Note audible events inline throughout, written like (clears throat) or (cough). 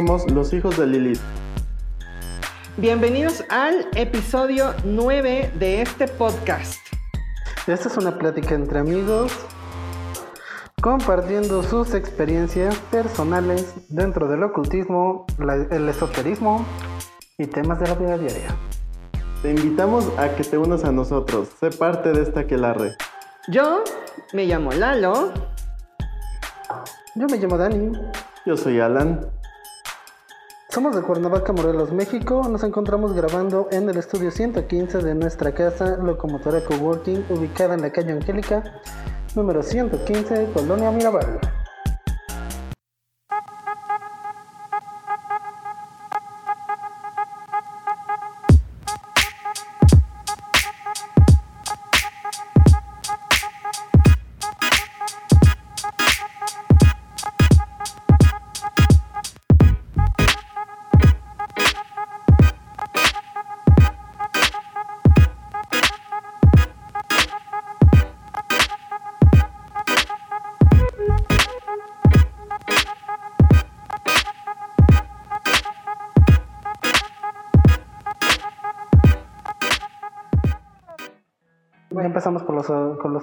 Somos los hijos de Lilith. Bienvenidos al episodio 9 de este podcast. Esta es una plática entre amigos compartiendo sus experiencias personales dentro del ocultismo, la- el esoterismo y temas de la vida diaria. Te invitamos a que te unas a nosotros. Sé parte de esta aquelarre. Yo me llamo Lalo. Yo me llamo Dani. Yo soy Alan. Somos de Cuernavaca, Morelos, México. Nos encontramos grabando en el estudio 115 de nuestra casa Locomotora Coworking, ubicada en la calle Angélica, número 115, Colonia Mirabal.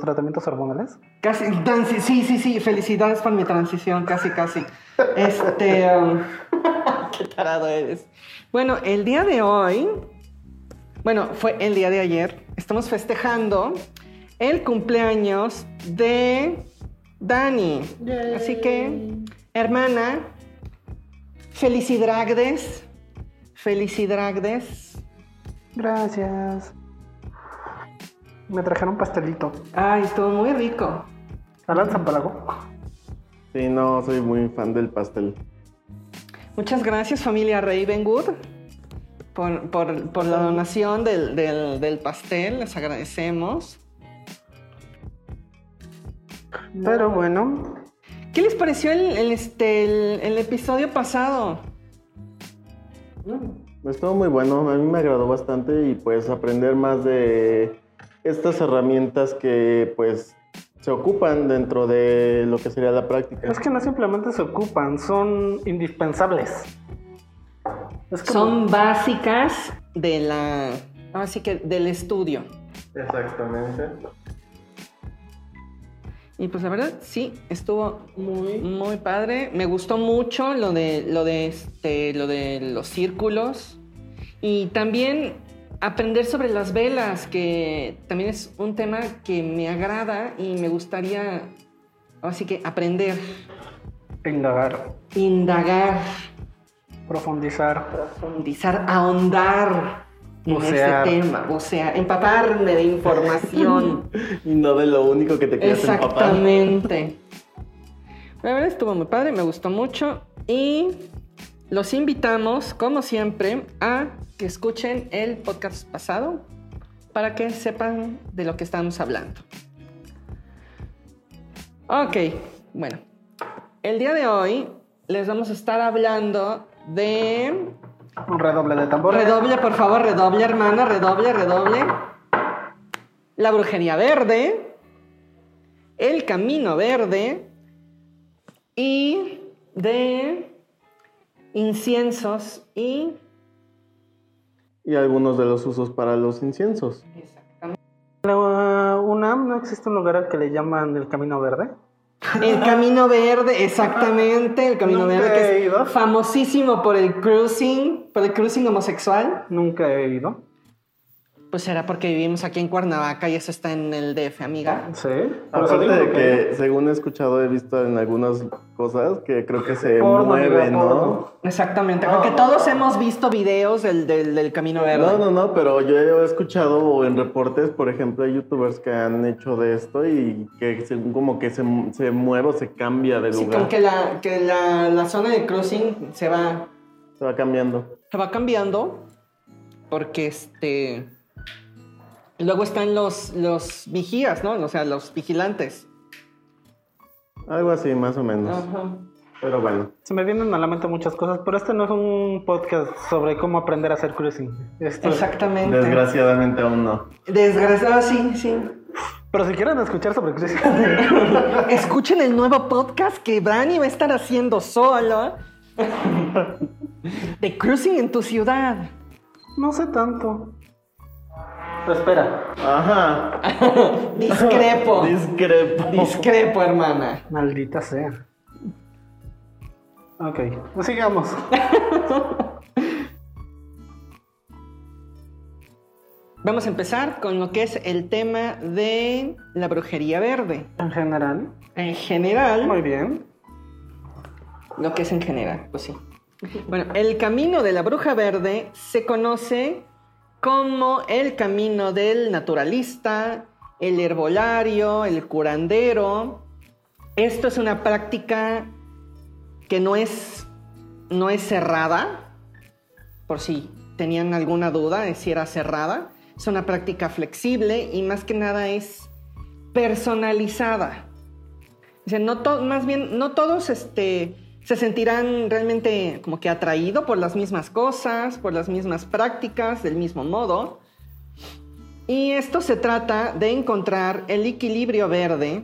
Tratamientos hormonales. Casi, transi- sí, sí, sí, felicidades por mi transición, casi, casi. Este, um, (laughs) qué tarado eres. Bueno, el día de hoy, bueno, fue el día de ayer, estamos festejando el cumpleaños de Dani. Así que, hermana, felicidades, felicidades. Gracias. Me trajeron un pastelito. Ay, estuvo muy rico. Alan Zampalago. Sí, no, soy muy fan del pastel. Muchas gracias familia Ravenwood por, por- por la donación del, del- del pastel, les agradecemos. Pero bueno, ¿Qué les pareció el, el, este, el, el episodio pasado? Estuvo muy bueno, a mí me agradó bastante y pues aprender más de estas herramientas que pues se ocupan dentro de lo que sería la práctica. es que no simplemente se ocupan, son indispensables. Es como- Son básicas de la, así que del estudio. Exactamente. Y pues la verdad, sí, estuvo muy, muy padre. Me gustó mucho lo de, lo de, este, lo de los círculos. Y también aprender sobre las velas, que también es un tema que me agrada y me gustaría, así que aprender, Indagar, indagar, profundizar. profundizar, ahondar en Bucear. ese tema, o sea, empaparme de información. (laughs) Y no de lo único que te quieres empapar. Exactamente. La verdad estuvo muy padre, me gustó mucho y los invitamos, como siempre, a que escuchen el podcast pasado para que sepan de lo que estamos hablando. Ok, bueno, el día de hoy les vamos a estar hablando de... Un redoble de tambores. Redoble, por favor, redoble, hermana, redoble, redoble. La brujería verde, el camino verde y de inciensos y... Y algunos de los usos para los inciensos. Exactamente. En la UNAM no existe un lugar al que le llaman el Camino Verde. El (laughs) camino verde, exactamente, el camino Nunca verde he que ido. es famosísimo por el cruising, por el cruising homosexual. Nunca he ido. Pues será porque vivimos aquí en Cuernavaca y eso está en el DF, amiga. Sí. Aparte de que, según he escuchado, he visto en algunas cosas que creo que se Porno, mueve, amiga, ¿no? porno. Exactamente, creo que todos hemos visto videos del, del, del camino verde. No, no, no, pero yo he escuchado en reportes, por ejemplo, hay youtubers que han hecho de esto y que según como que se, se mueve o se cambia de Sí, lugar. como que la, que la, la zona de cruising se va, Se va cambiando. se va cambiando porque este... Luego están los, los vigías, ¿no? O sea, los vigilantes. Algo así, más o menos. Ajá. Pero bueno. Se me vienen a la mente muchas cosas, pero este no es un podcast sobre cómo aprender a hacer cruising. Esto es- Exactamente. Desgraciadamente aún no. Desgraciado, sí, sí. Pero si quieren escuchar sobre cruising, (laughs) Escuchen el nuevo podcast que Brani va a estar haciendo solo. (laughs) De cruising en tu ciudad. No sé tanto. Pero espera. Ajá. (laughs) Discrepo. (laughs) Discrepo. Discrepo, hermana. Maldita sea. Ok, pues sigamos. (laughs) Vamos a empezar con lo que es el tema de la brujería verde. En general. En general, Muy bien. lo que es en general, pues sí. Bueno, el camino de la bruja verde se conoce como el camino del naturalista, el herbolario, el curandero. Esto es una práctica que no es, no es cerrada, por si tenían alguna duda de si era cerrada. Es una práctica flexible y más que nada es personalizada. O sea, más bien, no todos este, se sentirán realmente como que atraídos por las mismas cosas, por las mismas prácticas, del mismo modo. Y esto se trata de encontrar el equilibrio verde.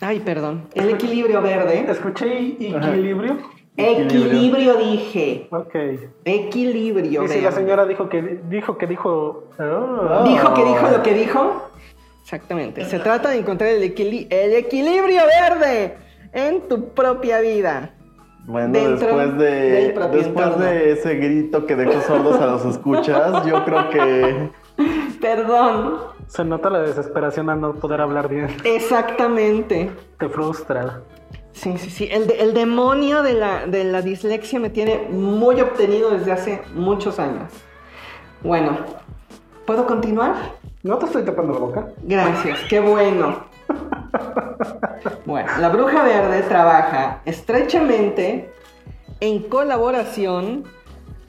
Ay, perdón. El equilibrio verde. Escuché i- equilibrio. Equilibrio dije. Ok. Equilibrio Y si verde. la señora dijo que dijo que dijo. ah. ¿Dijo que dijo lo que dijo? Exactamente. Se trata de encontrar el, equili- el equilibrio verde en tu propia vida. Bueno, Dentro después de después entorno. de ese grito que dejó sordos a los escuchas, yo creo que (laughs) Perdón. Se nota la desesperación al no poder hablar bien. Exactamente. Te frustra. Sí, sí, sí. El, de- el demonio de la, de la dislexia me tiene muy obtenido desde hace muchos años. Bueno, ¿puedo continuar? No te estoy tapando la boca. Gracias, qué bueno. Bueno, la bruja verde trabaja estrechamente en colaboración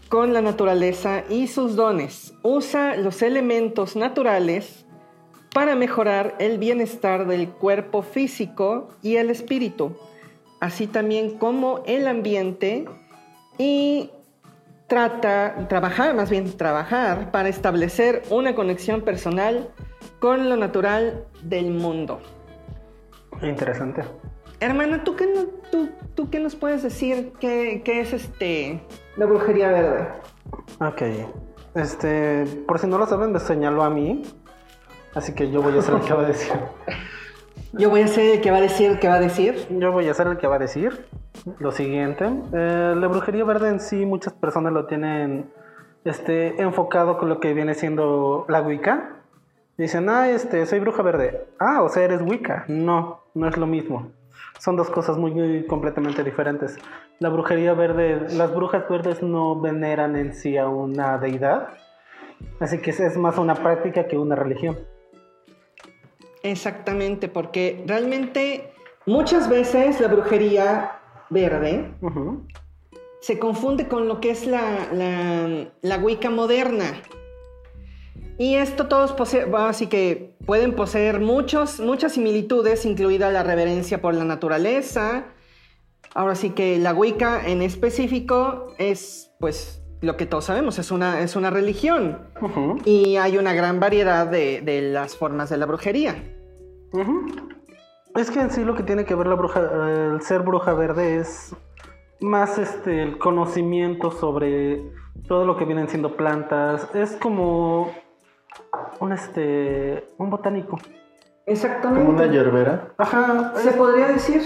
con la naturaleza y sus dones. Usa los elementos naturales para mejorar el bienestar del cuerpo físico y el espíritu, así también como el ambiente y trata, trabajar, más bien trabajar para establecer una conexión personal con lo natural del mundo. Interesante. Hermana, ¿tú qué, no- tú, tú qué nos puedes decir qué, qué es este la brujería verde? Ok. Este, por si no lo saben, me señaló a mí. Así que yo voy a ser el que va a decir. (laughs) Yo voy a ser el que va a decir que va a decir. Yo voy a ser el que va a decir lo siguiente. Eh, la brujería verde en sí, muchas personas lo tienen este, enfocado con lo que viene siendo la Wicca. Dicen, ah, este, soy bruja verde. Ah, o sea, eres Wicca. No, no es lo mismo. Son dos cosas muy, muy completamente diferentes. La brujería verde, las brujas verdes no veneran en sí a una deidad. Así que es más una práctica que una religión. Exactamente, porque realmente muchas veces la brujería verde se confunde con lo que es la, la, la Wicca moderna. Y esto todos poseen, así que pueden poseer muchos, muchas similitudes, incluida la reverencia por la naturaleza. Ahora sí que la Wicca en específico es, pues, lo que todos sabemos, es una, es una religión. Y hay una gran variedad de, de las formas de la brujería. Es que en sí lo que tiene que ver la bruja, el ser bruja verde es más este el conocimiento sobre todo lo que vienen siendo plantas. Es como un este un botánico. Exactamente. como una yerbera. Ajá. Se podría decir.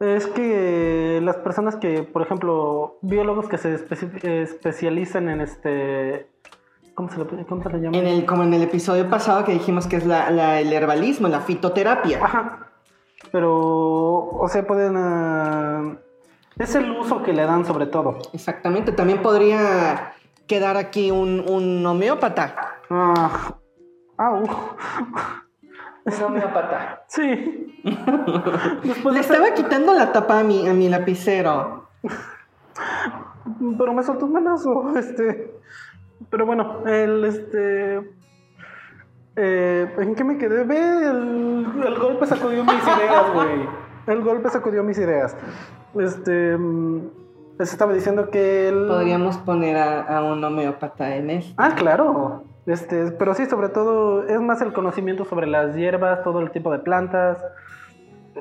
Es que las personas que, por ejemplo, biólogos que se especi- especializan en este ¿cómo se le, cómo se llama? En el, como en el episodio pasado que dijimos que es la, la- el herbalismo, la fitoterapia. Ajá. Pero, o sea, pueden... ah, es el uso que le dan sobre todo. Exactamente. También podría quedar aquí un, un homeópata. Ah, au. Un homeópata. Sí. Después Le de estaba quitando la tapa a mi, a mi lapicero. Pero me soltó un manazo, este... Pero bueno, el, este... eh, ¿En qué me quedé? Ve, el, el golpe sacudió mis (laughs) ideas, güey. El golpe sacudió mis ideas. Este... mm, Les estaba diciendo que el... Podríamos poner a, a un homeópata en esto. Ah, claro. Este, pero sí, sobre todo es más el conocimiento sobre las hierbas, todo el tipo de plantas.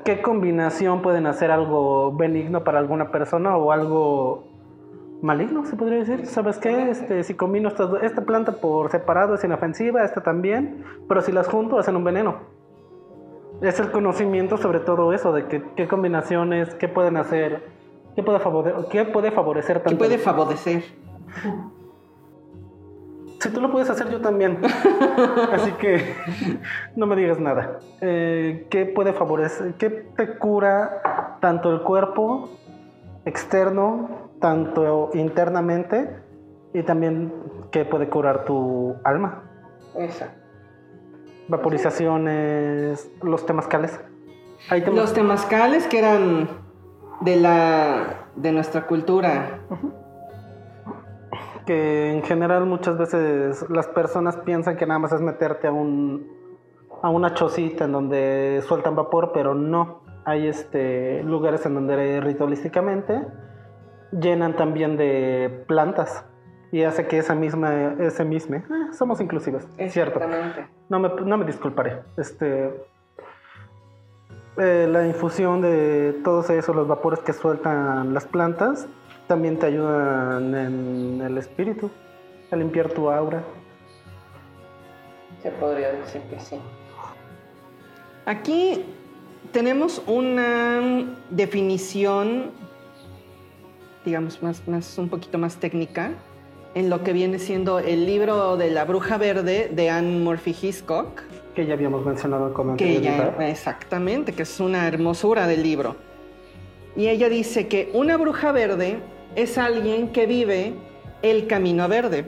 ¿qué combinación pueden hacer algo benigno para alguna persona o algo maligno, se podría decir? ¿Sabes qué? Este, si combino estas, esta planta por separado es inofensiva, esta también, pero si las junto hacen un veneno. Es el conocimiento sobre todo eso, de que, qué combinaciones, qué pueden hacer, qué puede, favore- qué puede favorecer ¿Qué puede favorecer? Si tú lo puedes hacer, yo también. (laughs) Así que no me digas nada. Eh, ¿Qué puede favorecer? ¿Qué te cura tanto el cuerpo externo, tanto internamente? Y también, ¿qué puede curar tu alma? Esa. Vaporizaciones, los temazcales. Los temazcales que eran de la de nuestra cultura. que en general muchas veces las personas piensan que nada más es meterte a un a una chocita en donde sueltan vapor, pero no. Hay este lugares en donde ritualísticamente llenan también de plantas y hace que esa misma ese mismo eh, somos inclusivos, cierto. No me, no me disculparé. Este eh, la infusión de todos esos los vapores que sueltan las plantas también te ayudan en el espíritu, a limpiar tu aura. Se podría decir que sí. Aquí tenemos una definición, digamos, más, más, un poquito más técnica, en lo que viene siendo el libro de la bruja verde de Anne Murphy Hiscock, que ya habíamos mencionado con que ella, exactamente, que es una hermosura del libro. Y ella dice que una bruja verde es alguien que vive el camino verde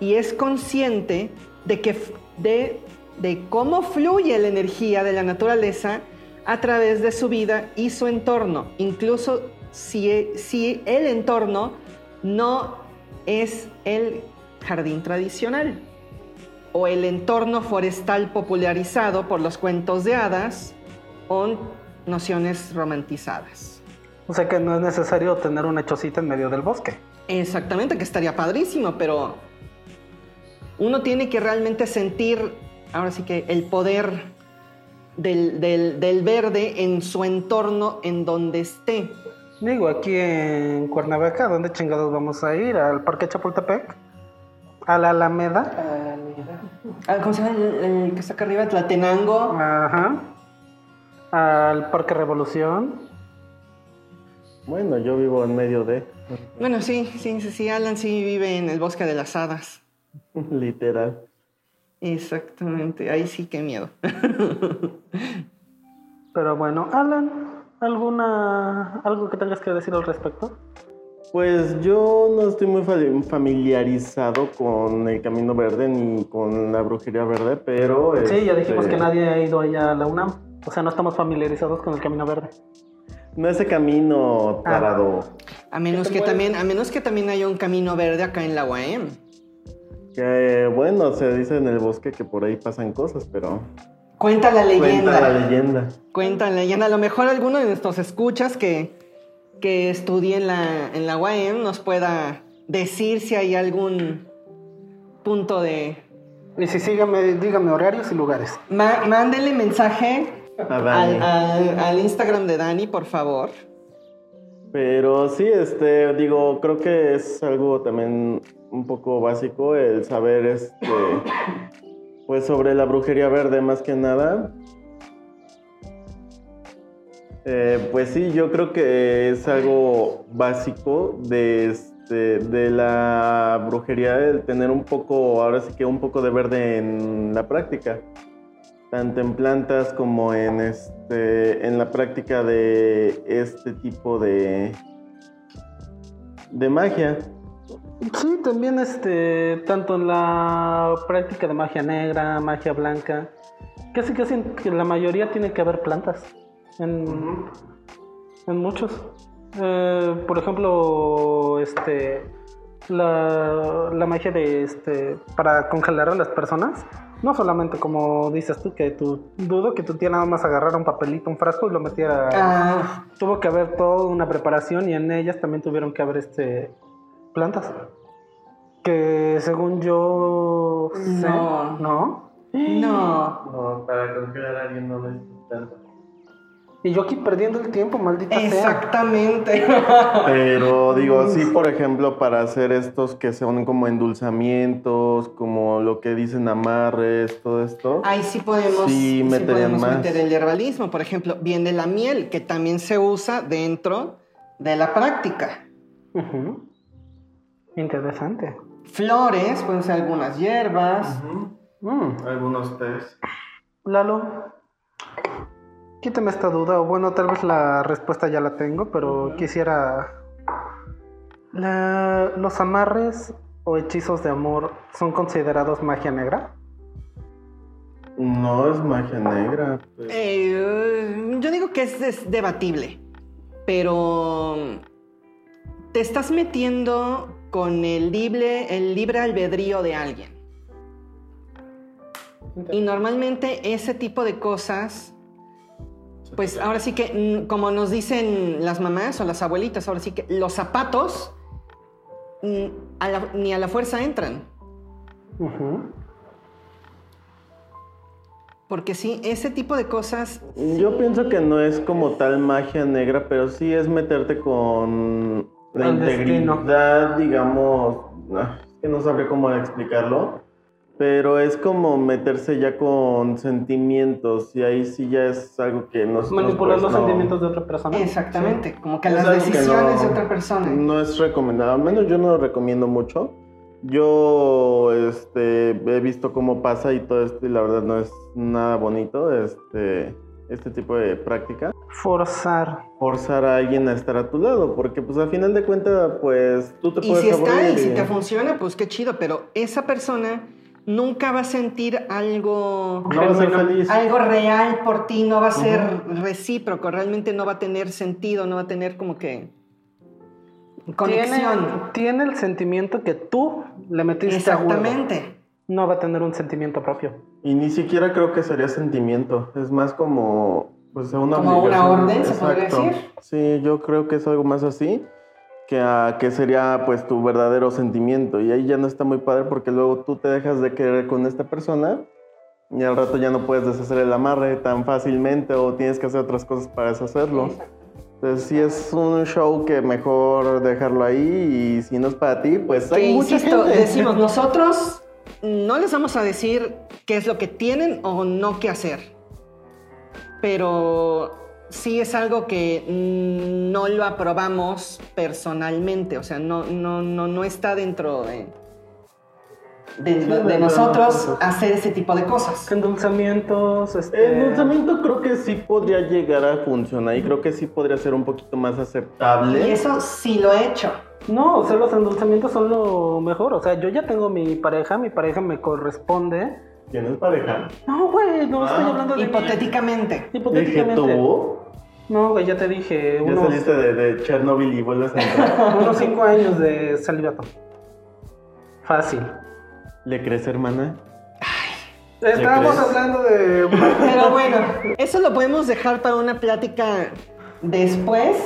y es consciente de, que, de, de cómo fluye la energía de la naturaleza a través de su vida y su entorno, incluso si, e- si el entorno no es el jardín tradicional o el entorno forestal popularizado por los cuentos de hadas o nociones romantizadas. O sea que no es necesario tener una chocita en medio del bosque. Exactamente, que estaría padrísimo, pero uno tiene que realmente sentir, ahora sí que el poder del, del- del verde en su entorno, en donde esté. Digo, aquí en Cuernavaca, ¿dónde chingados vamos a ir? ¿Al Parque Chapultepec? ¿A la Alameda? Ah, ¿Cómo se llama el, el que está acá arriba? Tlatenango. Ajá. ¿Al Parque Revolución? Bueno, yo vivo en medio de, Bueno, sí, sí, sí, sí, Alan sí vive en el bosque de las hadas. (laughs) literal. Exactamente, ahí sí, qué miedo. (laughs) Pero bueno, Alan, ¿alguna algo que tengas que decir al respecto? Pues yo no estoy muy familiarizado con el Camino Verde ni con la brujería verde, pero... Sí, ya dijimos este, que nadie ha ido allá a la UNAM. O sea, no estamos familiarizados con el Camino Verde. No ese camino Ah. tarado. A menos que puedes- también, a menos que también haya un camino verde acá en la UAM. Que bueno, se dice en el bosque que por ahí pasan cosas, pero... Cuenta la leyenda. Cuenta la leyenda. Cuenta la leyenda. A lo mejor alguno de nuestros escuchas que, que estudie en la, en la UAM nos pueda decir si hay algún punto de... Y si síganme, díganme horarios y lugares. Ma- mándenle mensaje A Dani. al, al- al Instagram de Dani, por favor. Pero sí, este, digo, creo que es algo también un poco básico el saber, este, pues sobre la brujería verde más que nada. Eh, pues sí, yo creo que es algo básico de, este, de la brujería, el tener un poco, ahora sí que un poco de verde en la práctica tanto en plantas como en este en la práctica de este tipo de de magia. Sí, también este, tanto en la práctica de magia negra, magia blanca, casi casi en la mayoría tiene que haber plantas. En, en muchos. Eh, por ejemplo, este la, la magia de este para congelar a las personas. No solamente como dices tú, que tú dudo que tu tía nada más agarrara un papelito, un frasco y lo metiera. Ah, Tuvo que haber toda una preparación y en ellas también tuvieron que haber este plantas. Que según yo sé, No. ¿no? no. No, para congelar a alguien no necesitas tanto. Y yo aquí perdiendo el tiempo, maldita sea. Exactamente. (laughs) Pero digo, sí, por ejemplo, para hacer estos que son como endulzamientos, como lo que dicen amarres, todo esto. Ahí sí podemos, Sí, sí podemos más. meter el herbalismo. Por ejemplo, viene la miel, que también se usa dentro de la práctica. Ujú. Interesante. Flores, pueden ser algunas hierbas. Mm. Algunos test. Lalo, quítame esta duda, o bueno, tal vez la respuesta ya la tengo, pero quisiera... La- ¿Los amarres o hechizos de amor son considerados magia negra? No es magia negra. pues. Eh, yo digo que es, es debatible, pero te estás metiendo con el libre, el libre albedrío de alguien. Y normalmente ese tipo de cosas, pues ahora sí que, mm, como nos dicen las mamás o las abuelitas, ahora sí que los zapatos mm, a la- ni a la fuerza entran. Porque sí, ese tipo de cosas Yo pienso que no es como tal magia negra, pero sí es meterte con la Al destino. integridad, digamos, ah, que no sabré cómo explicarlo, pero es como meterse ya con sentimientos y ahí sí ya es algo que nosotros Manipular pues, los no- sentimientos de otra persona. Exactamente, como que Es las algo que decisiones no- de otra persona. No es recomendable, al menos yo no lo recomiendo mucho. Yo este, he visto cómo pasa y todo esto y la verdad no es nada bonito este, este tipo de práctica. Forzar. Forzar a alguien a estar a tu lado, porque pues al final de cuentas pues tú te Y puedes si está y si y- te funciona, pues qué chido, pero esa persona nunca va a sentir algo, no va a ser feliz. algo real por ti, no va a ser recíproco, realmente no va a tener sentido, no va a tener como que conexión. Tiene, tiene el sentimiento que tú le metiste. Exactamente. No va a tener un sentimiento propio. Y ni siquiera creo que sería sentimiento, es más como pues una Como una orden, se podría decir. Sí, yo creo que es algo más así que, a- que sería pues tu verdadero sentimiento y ahí ya no está muy padre porque luego tú te dejas de querer con esta persona y al rato ya no puedes deshacer el amarre tan fácilmente o tienes que hacer otras cosas para deshacerlo. Entonces sí es un show que mejor dejarlo ahí y si no es para ti, pues Que hay mucha insisto, gente. decimos, (laughs) nosotros no les vamos a decir qué es lo que tienen o no que hacer. Pero sí es algo que no lo aprobamos personalmente. O sea, no, no, no, no está dentro de, de, Sí, de de- de nosotros nosotros. hacer ese tipo de cosas. Endulzamientos, este... Endulzamiento creo que sí podría llegar a funcionar y creo que sí podría ser un poquito más aceptable. Y eso sí lo he hecho. No, o sea, los endulzamientos son lo mejor. O sea, yo ya tengo mi pareja, mi pareja me corresponde. ¿Tienes pareja? No, güey, no estoy Ah. hablando de mí. Hipotéticamente. Dije Hipotéticamente. tú. No, güey, ya te dije. Ya Unos, saliste de, de Chernobyl y vuelves a entrar. (laughs) unos cinco años de celibato. Fácil. ¿Le crees, hermana? Estábamos hablando de. Pero bueno, eso lo podemos dejar para una plática después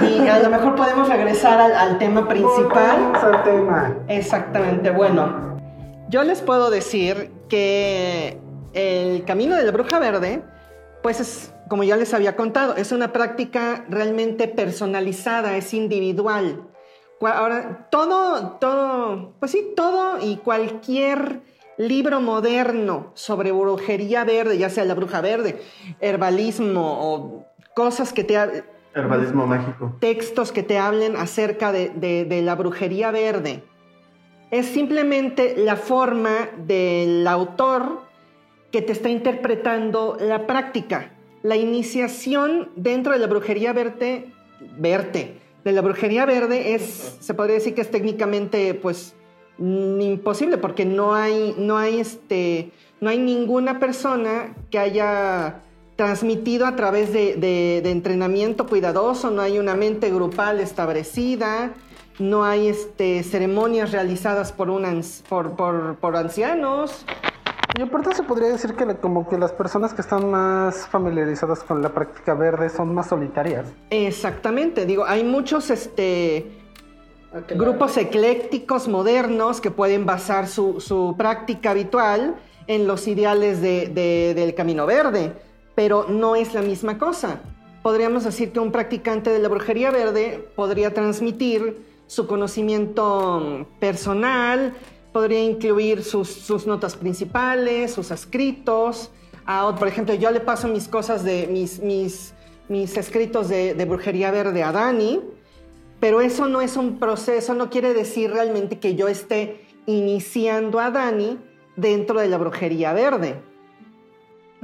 y a lo mejor podemos regresar al, al tema principal. Al tema. Exactamente, bueno, yo les puedo decir que el camino de la bruja verde, pues es, como ya les había contado, es una práctica realmente personalizada, es individual. Ahora, todo, todo, pues sí, todo y cualquier libro moderno sobre brujería verde, ya sea la bruja verde, herbalismo o cosas que te, Herbalismo mágico. textos que te hablen acerca de, de- de la brujería verde. Es simplemente la forma del autor que te está interpretando la práctica. La iniciación dentro de la brujería verde, verte, de la brujería verde es, se podría decir que es técnicamente, pues, mm, imposible porque no hay, no hay este, no hay ninguna persona que haya transmitido a través de, de- de entrenamiento cuidadoso, no hay una mente grupal establecida, no hay este, ceremonias realizadas por, un por, por- por ancianos. Y aparte se podría decir que como que las personas que están más familiarizadas con la práctica verde son más solitarias. Exactamente, digo, hay muchos este, grupos eclécticos modernos que pueden basar su, su práctica habitual en los ideales de- de- del camino verde, pero no es la misma cosa. podríamos decir que un practicante de la brujería verde podría transmitir su conocimiento personal, podría incluir sus, sus notas principales, sus escritos. A, por ejemplo, yo le paso mis cosas de mis, mis, mis escritos de, de brujería verde a Dani, pero eso no es un proceso, no quiere decir realmente que yo esté iniciando a Dani dentro de la brujería verde.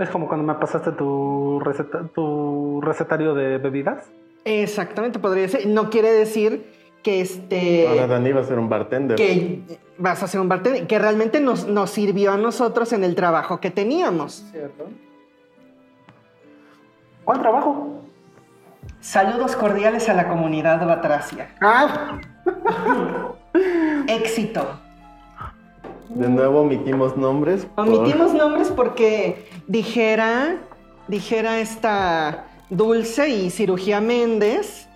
Es como cuando me pasaste tu, receta, tu recetario de bebidas. Exactamente, podría ser. No quiere decir que este. Ahora Dani va a ser un bartender. que vas a ser un bartender, que realmente nos, nos sirvió a nosotros en el trabajo que teníamos. ¿Cierto? ¿Cuál trabajo? Saludos cordiales a la comunidad batracia. Ah, (laughs) Éxito. De nuevo omitimos nombres. por- Omitimos nombres porque dijera, dijera esta Dulce y Cirugía Méndez,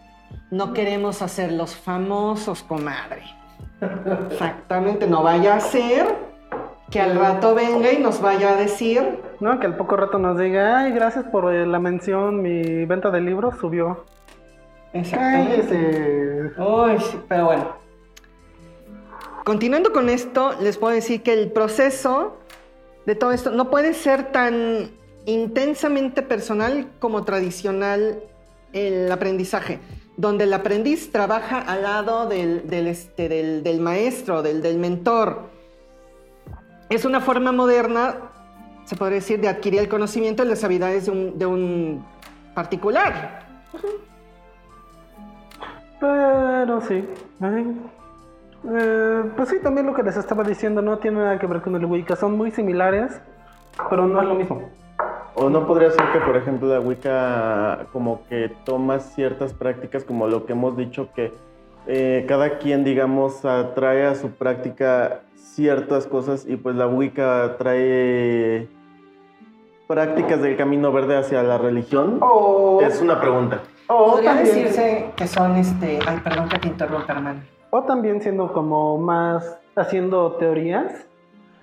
no queremos hacer los famosos, comadre. Exactamente, no vaya a ser que al rato venga y nos vaya a decir, no, que al poco rato nos diga, ay, gracias por eh, la mención, mi venta de libros subió. exactamente. Cállese. Uy, sí, pero bueno. Continuando con esto, les puedo decir que el proceso de todo esto no puede ser tan intensamente personal como tradicional el aprendizaje, donde el aprendiz trabaja al lado del, del, este, maestro, del, mentor. Es una forma moderna, se podría decir, de adquirir el conocimiento y las habilidades de un, de un particular. Pero sí. ay. Eh, pues sí, también lo que les estaba diciendo no tiene nada que ver con el Wicca. Son muy similares, pero no es lo mismo. O no podría ser que, por ejemplo, la Wicca como que toma ciertas prácticas, como lo que hemos dicho, que eh, cada quien, digamos, atrae a su práctica ciertas cosas y pues la Wicca trae prácticas del camino verde hacia la religión. O, Es una pregunta. o Podría también, decirse que son este. Ay, perdón que te interrumpa, hermano. O también siendo como más haciendo teorías.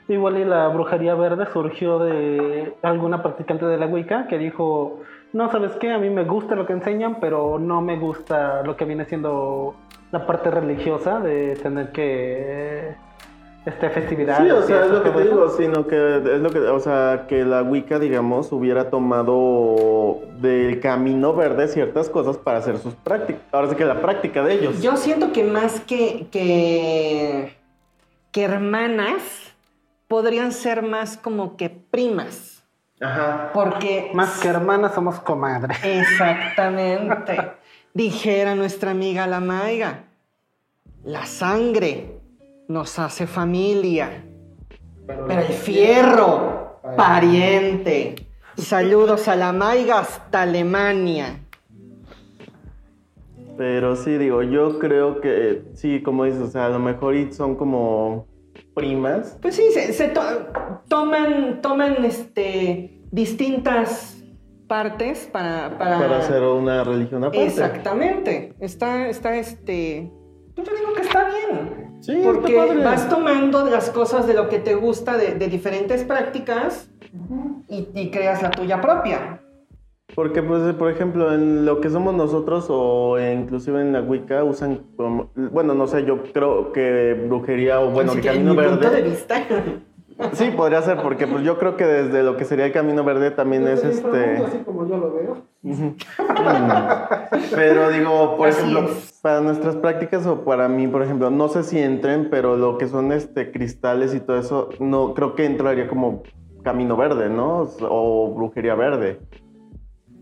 Igual y la brujería verde surgió de alguna practicante de la Wicca que dijo, no, ¿sabes qué? A mí me gusta lo que enseñan, pero no me gusta lo que viene siendo la parte religiosa de tener que... Este, festividades. Sí, o sea, es lo que te digo, sino que es lo que, o sea, que la Wicca, digamos, hubiera tomado del camino verde ciertas cosas para hacer sus prácticas. Ahora sí que la práctica de ellos. Yo siento que más que, que, que hermanas, podrían ser más como que primas. Ajá. Porque. Más que hermanas somos comadres. Exactamente. (laughs) Dijera nuestra amiga la Maiga. La sangre nos hace familia. Pero el fierro, pariente. Saludos a la Maiga hasta Alemania. Pero sí, digo, yo creo que sí, como dices, o sea, a lo mejor son como primas. Pues sí, se, se to- toman, toman este, distintas partes para, para... Para hacer una religión aparte. Exactamente. Está, está este... Yo digo que está bien. Sí, está Porque padre. vas tomando las cosas de lo que te gusta de, de diferentes prácticas y, y creas la tuya propia. Porque, pues, por ejemplo, en lo que somos nosotros o inclusive en la Wicca usan, como- bueno, no sé, yo creo que brujería o bueno, Así el camino mi punto de verde. vista. (laughs) Sí, podría ser, porque pues yo creo que desde lo que sería el camino verde también es este. Así como yo lo veo. Ujú. Pero digo, por Así ejemplo, es. para nuestras prácticas o para mí, por ejemplo, no sé si entren, pero lo que son este cristales y todo eso, no creo que entraría como camino verde, ¿no? O brujería verde.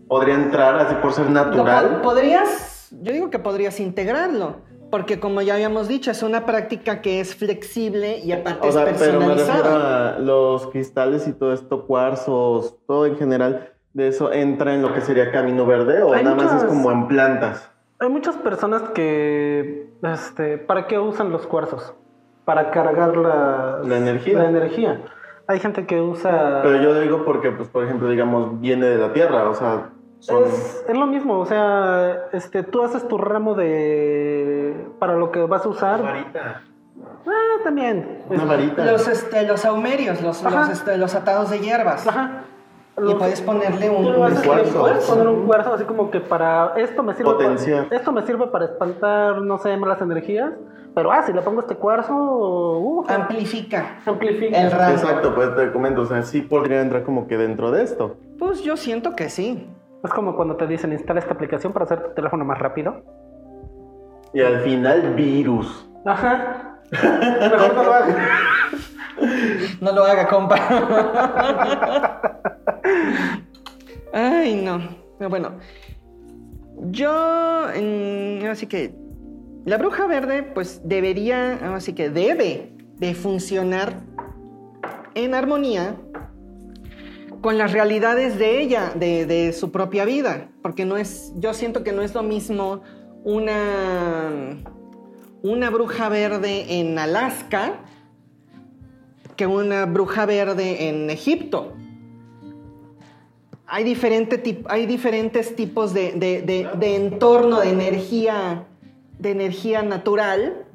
Podría entrar así por ser natural. podrías, yo digo que podrías integrarlo, porque como ya habíamos dicho, es una práctica que es flexible y aparte O sea, es pero me refiero personalizada. a los cristales y todo esto, cuarzos, todo en general, de eso entra en lo que sería camino verde o Hay nada más es como en plantas. Hay muchas personas que, este, ¿para qué usan los cuarzos? Para cargar la, La energía. La energía. Hay gente que usa... Pero yo digo porque, pues, por ejemplo, digamos, viene de la tierra, o sea, son... Es, es lo mismo, o sea, este, tú haces tu ramo de... para lo que vas a usar. varita. Ah, también. Una varita. Los, este, los aumerios, los, los, este, los atados de hierbas. Ajá. Y puedes ponerle un, que cuarzo. Puedes poner un cuarzo así como que para esto me sirve Potenciar. para, esto me sirve para espantar no sé malas energías pero ah si le pongo este cuarzo uh, amplifica amplifica el rango. Exacto, pues te comento, o sea, sí podría entrar como que dentro de esto. Pues yo siento que sí. Es como cuando te dicen instala esta aplicación para hacer tu teléfono más rápido Y al final, virus. ajá mejor no lo hagas (laughs) No lo haga, compa. Ay, no. Pero Bueno, yo, así que la bruja verde, pues debería, así que debe de funcionar en armonía con las realidades de ella, de, su propia vida, porque no es, yo siento que no es lo mismo una, una bruja verde en Alaska que una bruja verde en Egipto. Hay, hay diferentes tipos de- de- de entorno, de energía, de energía natural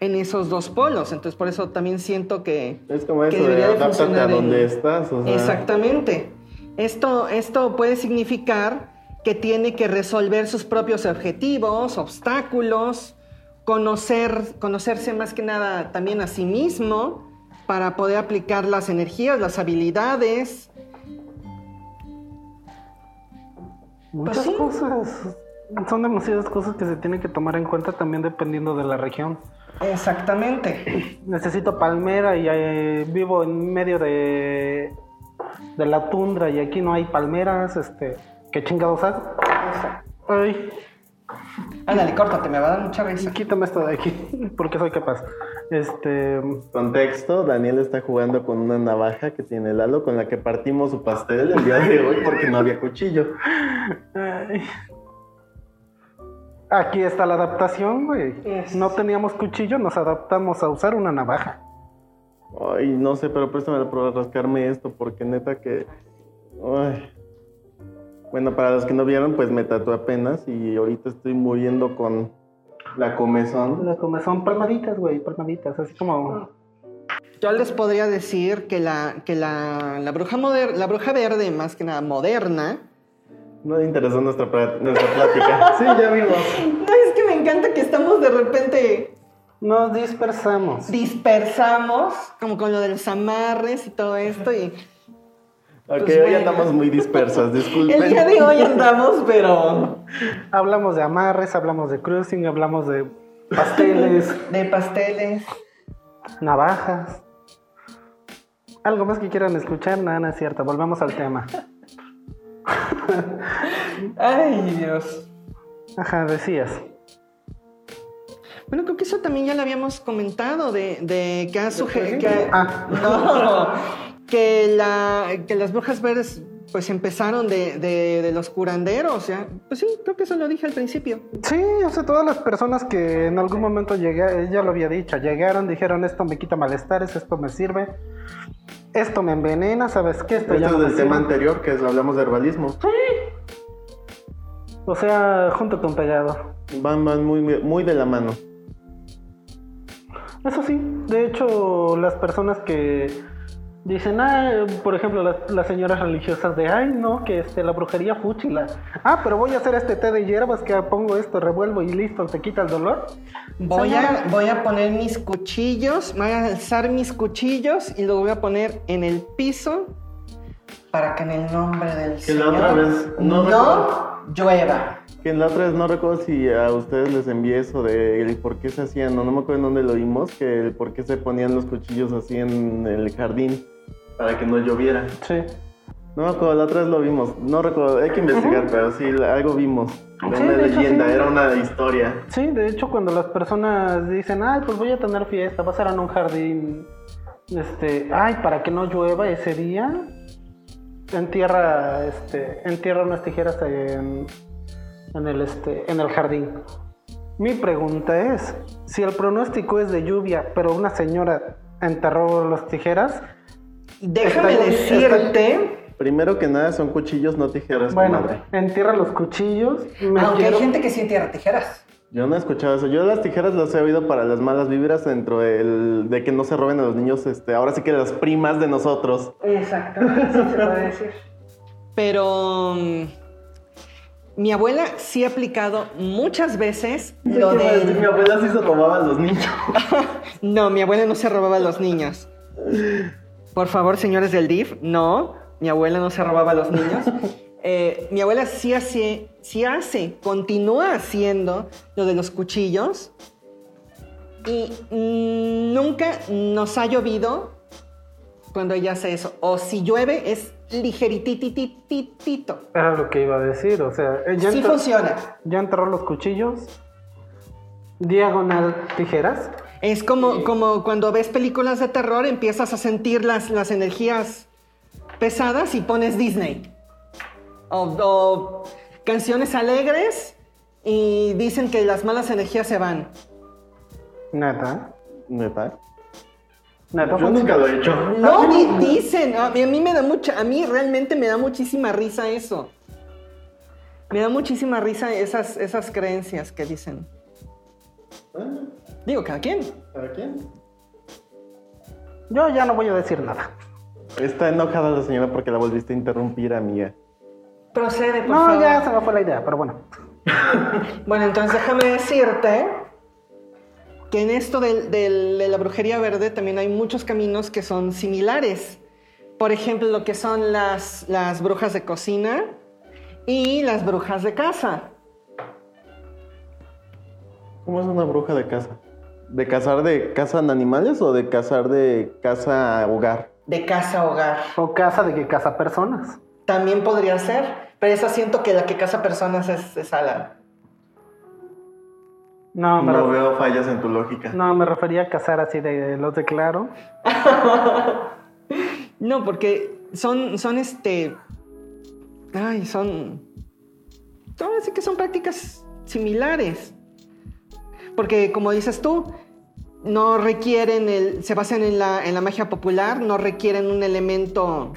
en esos dos polos. Entonces, por eso también siento que, Es como que eso de debería de a en- donde estás. O sea, Exactamente. Esto, esto puede significar que tiene que resolver sus propios objetivos, obstáculos, conocer, conocerse más que nada también a sí mismo para poder aplicar las energías, las habilidades. muchas sí. cosas son demasiadas cosas que se tienen que tomar en cuenta también dependiendo de la región Exactamente. (clears throat) necesito palmera y eh, vivo en medio de, de la tundra y aquí no hay palmeras, este, ¿qué chingados hago? Ay, Ándale, córtate, me va a dar mucha risa. quítame esto de aquí, (laughs) porque soy capaz. Este, Contexto, Daniel está jugando con una navaja que tiene Lalo con la que partimos su pastel el día de hoy porque no había cuchillo. (laughs) ay. Aquí está la adaptación, güey. Es- No teníamos cuchillo, nos adaptamos a usar una navaja. Ay, no sé, pero préstamela para rascarme esto porque neta que... Ay. Bueno, para los que no vieron, pues me tatué apenas y ahorita estoy muriendo con la comezón. Las comezón palmaditas, güey, palmaditas, así como... Yo les podría decir que la, que la, la bruja moder- la bruja verde, más que nada moderna, No le interesó nuestra, nuestra plática. (laughs) Sí, ya vimos. No, es que me encanta que estamos de repente Nos dispersamos. dispersamos, como con lo de los amarres y todo esto. Y Ok, Pues hoy bueno. andamos muy dispersas, (laughs) disculpen. el día de hoy andamos, pero Hablamos de amarres, hablamos de cruising, hablamos de pasteles, (laughs) de pasteles. navajas. ¿Algo más que quieran escuchar? Nada, no es cierto. Volvemos al tema. Ay, Dios. Ajá, decías. Bueno, creo que eso también ya lo habíamos comentado, de, de que ha que Ah. (laughs) No, que, la, que las brujas verdes pues empezaron de, de- de los curanderos, ya. Pues sí, creo que eso lo dije al principio. Sí, o sea, todas las personas que en algún momento llegué, ella lo había dicho, llegaron, dijeron esto me quita malestares, esto me sirve, esto me envenena, ¿sabes qué? Esto Esto ya es del tema anterior, que es- hablamos de herbalismo. O sea, junto con pegado. Van, van muy, muy de la mano. Eso sí, de hecho, las personas que dicen, ah, por ejemplo, las, las señoras religiosas de, ay, no, que este, la brujería fúchila. Ah, pero voy a hacer este té de hierbas que pongo esto, revuelvo y listo, te quita el dolor. Voy Señora. a, voy a poner mis cuchillos, voy a alzar mis cuchillos y los voy a poner en el piso para que en el nombre del Que la otra vez no no llueva. Que la otra vez no recuerdo si a ustedes les envié eso de el por qué se hacían, no, no me acuerdo en dónde lo vimos, que el por qué se ponían los cuchillos así en el jardín para que no lloviera. Sí. No me acuerdo, la otra vez lo vimos, no recuerdo, hay que investigar, pero sí, algo vimos. Era Sí, una de hecho, leyenda, sí. era una historia. Sí, de hecho cuando las personas dicen, ay, pues voy a tener fiesta, va a ser en un jardín, este, ay, para que no llueva ese día, entierra, este, entierra unas tijeras en, en el, este, en el jardín. Mi pregunta es, si el pronóstico es de lluvia, pero una señora enterró las tijeras, Déjame Está- decirte, Primero que nada son cuchillos, no tijeras, bueno, comadre. entierra los cuchillos, me aunque quiero- hay gente que sí entierra tijeras. Yo no he escuchado eso. Yo las tijeras las he oído para las malas vibras dentro del, de que no se roben a los niños, este, ahora sí que las primas de nosotros. Exactamente, sí se puede decir. Pero mm, mi abuela sí ha aplicado muchas veces Lo lo Mi de... abuela sí se robaba a los niños. (laughs) No, mi abuela no se robaba a los niños. Por favor, señores del DIF, no, mi abuela no se robaba a los niños. (laughs) Eh, mi abuela sí hace, sí hace, continúa haciendo lo de los cuchillos. Y mm, nunca nos ha llovido cuando ella hace eso. O si llueve, es ligerititititito. Era lo que iba a decir, o sea, eh, ya, Sí funciona. ya enterró los cuchillos, diagonal tijeras. Es como, como cuando ves películas de terror, empiezas a sentir las, las energías pesadas y pones Disney. O, o canciones alegres y dicen que las malas energías se van. Neta, ¿Neta? Neta. Yo nunca lo he hecho. No, di- dicen. A mí, a mí me da mucha, a mí realmente me da muchísima risa eso. Me da muchísima risa esas, esas creencias que dicen. Digo, cada quien. ¿Para quién? Yo ya no voy a decir nada. Está enojada la señora porque la volviste a interrumpir, amiga. Procede, por No, favor. ya se me fue la idea, pero bueno. (laughs) Bueno, entonces déjame decirte que en esto de la brujería verde también hay muchos caminos que son similares. Por ejemplo, lo que son las, las brujas de cocina y las brujas de casa. ¿Cómo es una bruja de casa? ¿De cazar de cazan animales o de cazar de casa hogar? De casa a hogar. O casa de que casa personas. También podría ser, pero esa siento que la que casa personas es, es Alan. No, me, No re- veo fallas en tu lógica. no, me refería a casar así de los declaro. (laughs) No, porque son, son este. Ay, son. Todo así que son prácticas similares. Porque, como dices tú, no requieren el. se basan en la, en la magia popular, no requieren un elemento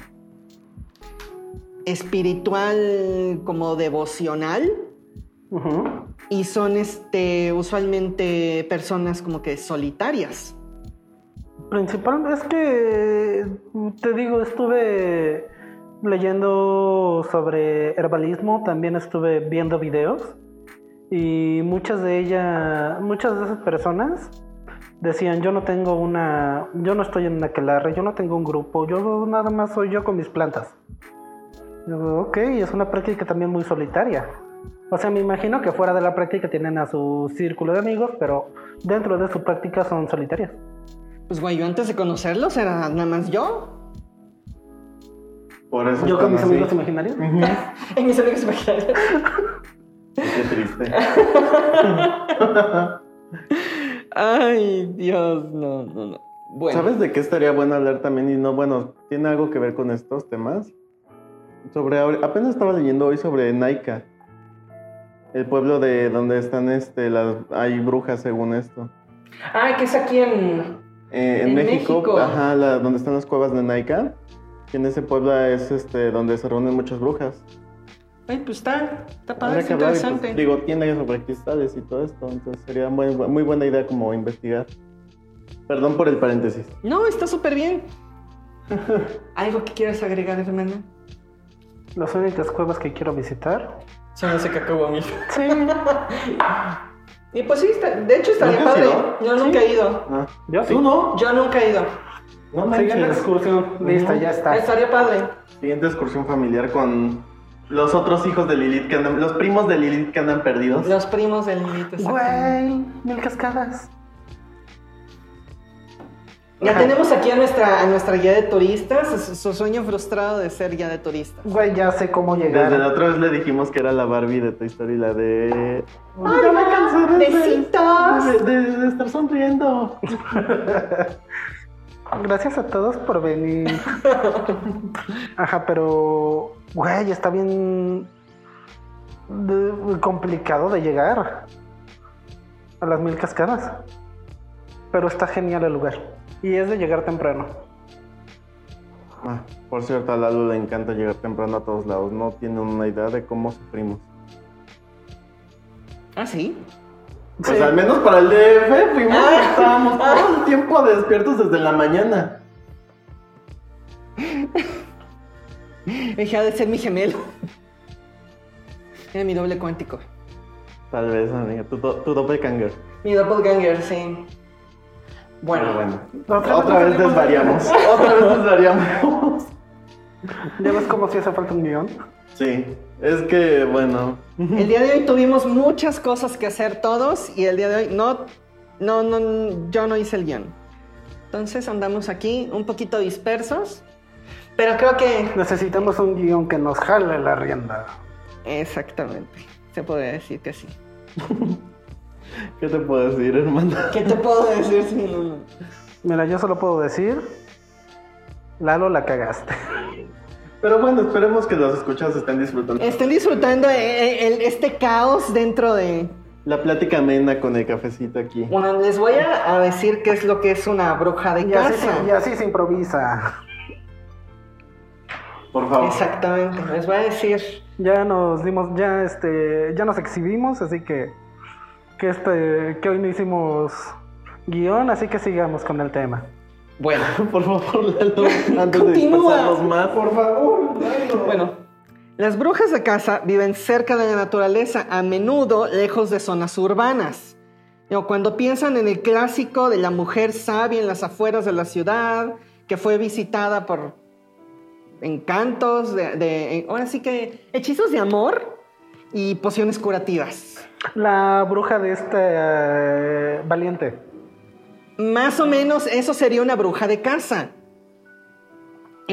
espiritual como devocional. Y son este usualmente personas como que solitarias. Principal, es que te digo, estuve leyendo sobre herbalismo, también estuve viendo videos y muchas de ellas, muchas de esas personas decían, yo no tengo una, yo no estoy en una aquelarre, yo no tengo un grupo, yo nada más soy yo con mis plantas. Yo, ok, es una práctica también muy solitaria. O sea, me imagino que fuera de la práctica tienen a su círculo de amigos, pero dentro de su práctica son solitarias. Pues güey, yo antes de conocerlos era nada más yo. Por eso Yo con mis así. amigos imaginarios. Ujú. (laughs) En mis amigos imaginarios. Qué triste. (laughs) Ay, Dios, no, no, no. Bueno. ¿Sabes de qué estaría bueno hablar también? Y no, bueno, tiene algo que ver con estos temas. Sobre, apenas estaba leyendo hoy sobre Naika. El pueblo de donde están, este, las, hay brujas según esto. Ah, que es aquí en. Eh, en, En México, México. ajá, la- donde están las cuevas de Naika. Que en ese pueblo es este, donde se reúnen muchas brujas. Ay, pues está, está padre, es que hablar y, pues, interesante. digo, tiene sobre cristales y todo esto. Entonces sería muy, muy buena idea como investigar. Perdón por el paréntesis. No, está súper bien. (laughs) ¿Algo que quieras agregar, hermana? Las únicas cuevas que quiero visitar. Son ese cacahuamil. Sí. Y pues sí, está- de hecho estaría ¿Nunca has padre. ido? Yo nunca he ido. Ah, Yo sí. ¿Tú no? Yo nunca he ido. No Siguiente manches. excursión. Lista, ya está. Estaría padre. Siguiente excursión familiar con los otros hijos de Lilith que andan, los primos de Lilith que andan perdidos. Los primos del Lilith. Güey, mil cascadas. Ya tenemos aquí a nuestra, a nuestra guía de turistas, su, su sueño frustrado de ser guía de turistas. Güey, ya sé cómo llegar. Desde la otra vez le dijimos que era la Barbie de Toy Story, la de... ya me cansé de, ¡Besitos! de, de- de estar sonriendo. (laughs) Gracias a todos por venir. Ajá, pero. Güey, está bien. de- complicado de llegar a las mil cascadas. Pero está genial el lugar. Y es de llegar temprano. Ah, por cierto, a Lalo le encanta llegar temprano a todos lados. No tiene una idea de cómo sufrimos. ¿Ah, sí? Pues Sí. al menos para el DF fuimos, Ah. estábamos todo el tiempo despiertos desde la mañana. Dije, ha de ser mi gemelo. Era mi doble cuántico. Tal vez, amiga. Tu, tu doppelganger. Mi doppelganger, sí. Bueno, Pero bueno. Otra Otra, vez desvariamos. (laughs) Otra vez desvariamos. ¿Ya ves como si hace falta un guion? Sí. Es que, bueno. el día de hoy tuvimos muchas cosas que hacer todos y el día de hoy no, no, no, yo no hice el guion. Entonces andamos aquí un poquito dispersos, pero creo que Necesitamos un guion que nos jale la rienda. exactamente, se podría decir que sí. (laughs) ¿Qué te puedo decir, hermano? ¿Qué te puedo decir si no, no? Mira, yo solo puedo decir, Lalo la cagaste. Pero bueno, esperemos que los escuchas estén disfrutando. Estén disfrutando eh, el- este caos dentro de... La plática amena con el cafecito aquí. Bueno, les voy a, a decir qué es lo que es una bruja de Y así, casa. se, y así se improvisa. Por favor. Exactamente, les voy a decir. Ya nos dimos, ya este, ya nos exhibimos, así que que este, que hoy no hicimos guion, así que sigamos con el tema. Bueno, (laughs) Por favor, (laughs) Lalo, antes de Continúa. dispersarnos más. Por favor, bueno. Las brujas de casa viven cerca de la naturaleza, a menudo lejos de zonas urbanas. O cuando piensan en el clásico de la mujer sabia en las afueras de la ciudad, que fue visitada por encantos, de, de- ahora sí que hechizos de amor y pociones curativas. La bruja de este eh, valiente. Más o menos eso sería una bruja de casa.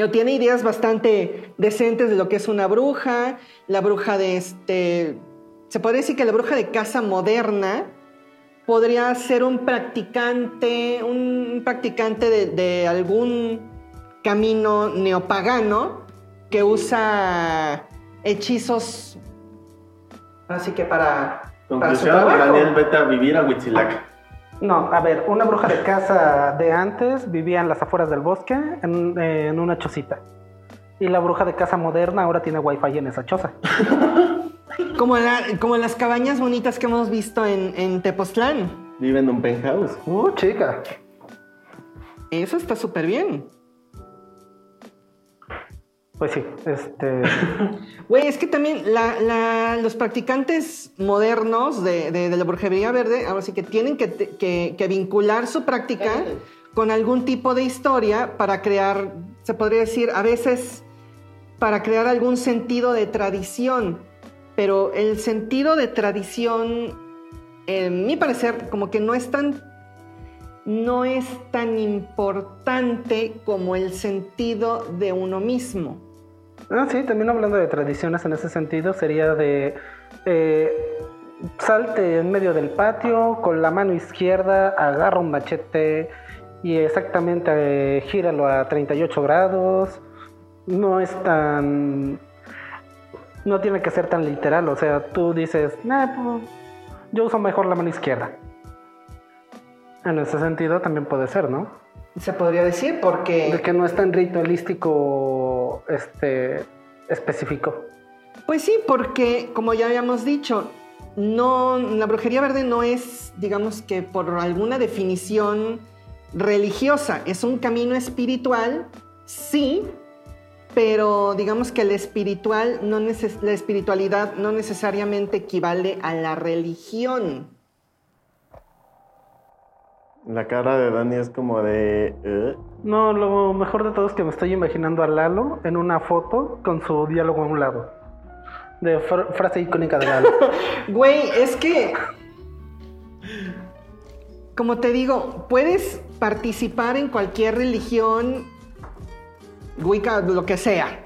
O tiene ideas bastante decentes de lo que es una bruja. La bruja de este. Se podría decir que la bruja de casa moderna podría ser un practicante, un practicante de, de algún camino neopagano que usa hechizos. Así que para. para su Conclusión, trabajo. Daniel, vete a vivir a Huitzilac. No, a ver, una bruja de casa de antes vivía en las afueras del bosque, en, en una chocita. Y la bruja de casa moderna ahora tiene wifi en esa choza. (laughs) Como, la- como las cabañas bonitas que hemos visto en, en Tepoztlán. Vive en un penthouse. Uh, chica. Eso está súper bien. Pues sí, este. (laughs) Güey, es que también los practicantes modernos de, la brujería verde, ahora sí que tienen que vincular su práctica con algún tipo de historia para crear, se podría decir, a veces para crear algún sentido de tradición. Pero el sentido de tradición, en mi parecer, como que no es tan no es tan importante como el sentido de uno mismo. Ah, sí, también hablando de tradiciones en ese sentido, sería de eh, salte en medio del patio, con la mano izquierda agarra un machete y exactamente eh, gíralo a 38 grados. No es tan... No tiene que ser tan literal, o sea, tú dices, nah, pues, yo uso mejor la mano izquierda. En ese sentido también puede ser, ¿no? Se podría decir porque... De que no es tan ritualístico este, específico. Pues sí, porque como ya habíamos dicho, no, la brujería verde no es, digamos que por alguna definición religiosa, es un camino espiritual, sí, pero digamos que el espiritual no neces- la espiritualidad no necesariamente equivale a la religión. La cara de Dani es como de. ¿eh? No, lo mejor de todo es que me estoy imaginando a Lalo en una foto con su diálogo a un lado. De fr- frase icónica de Lalo. (laughs) Güey, es que. Como te digo, puedes participar en cualquier religión, Wicca, lo que sea,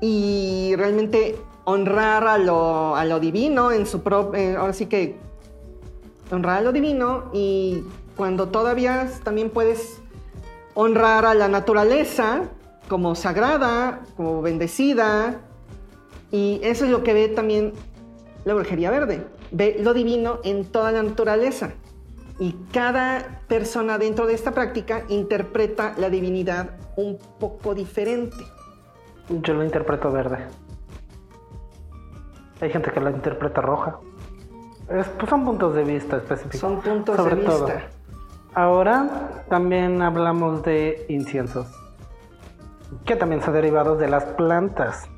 y realmente honrar a lo, a lo divino en su propio. ahora sí que. Honrar a lo divino y cuando todavía también puedes honrar a la naturaleza como sagrada, como bendecida, y eso es lo que ve también la brujería verde. Ve lo divino en toda la naturaleza. Y cada persona dentro de esta práctica interpreta la divinidad un poco diferente. Yo lo interpreto verde. Hay gente que la interpreta roja. Es- pues son puntos de vista específicos. Son puntos sobre de todo. Ahora también hablamos de inciensos. Que también son derivados de las plantas.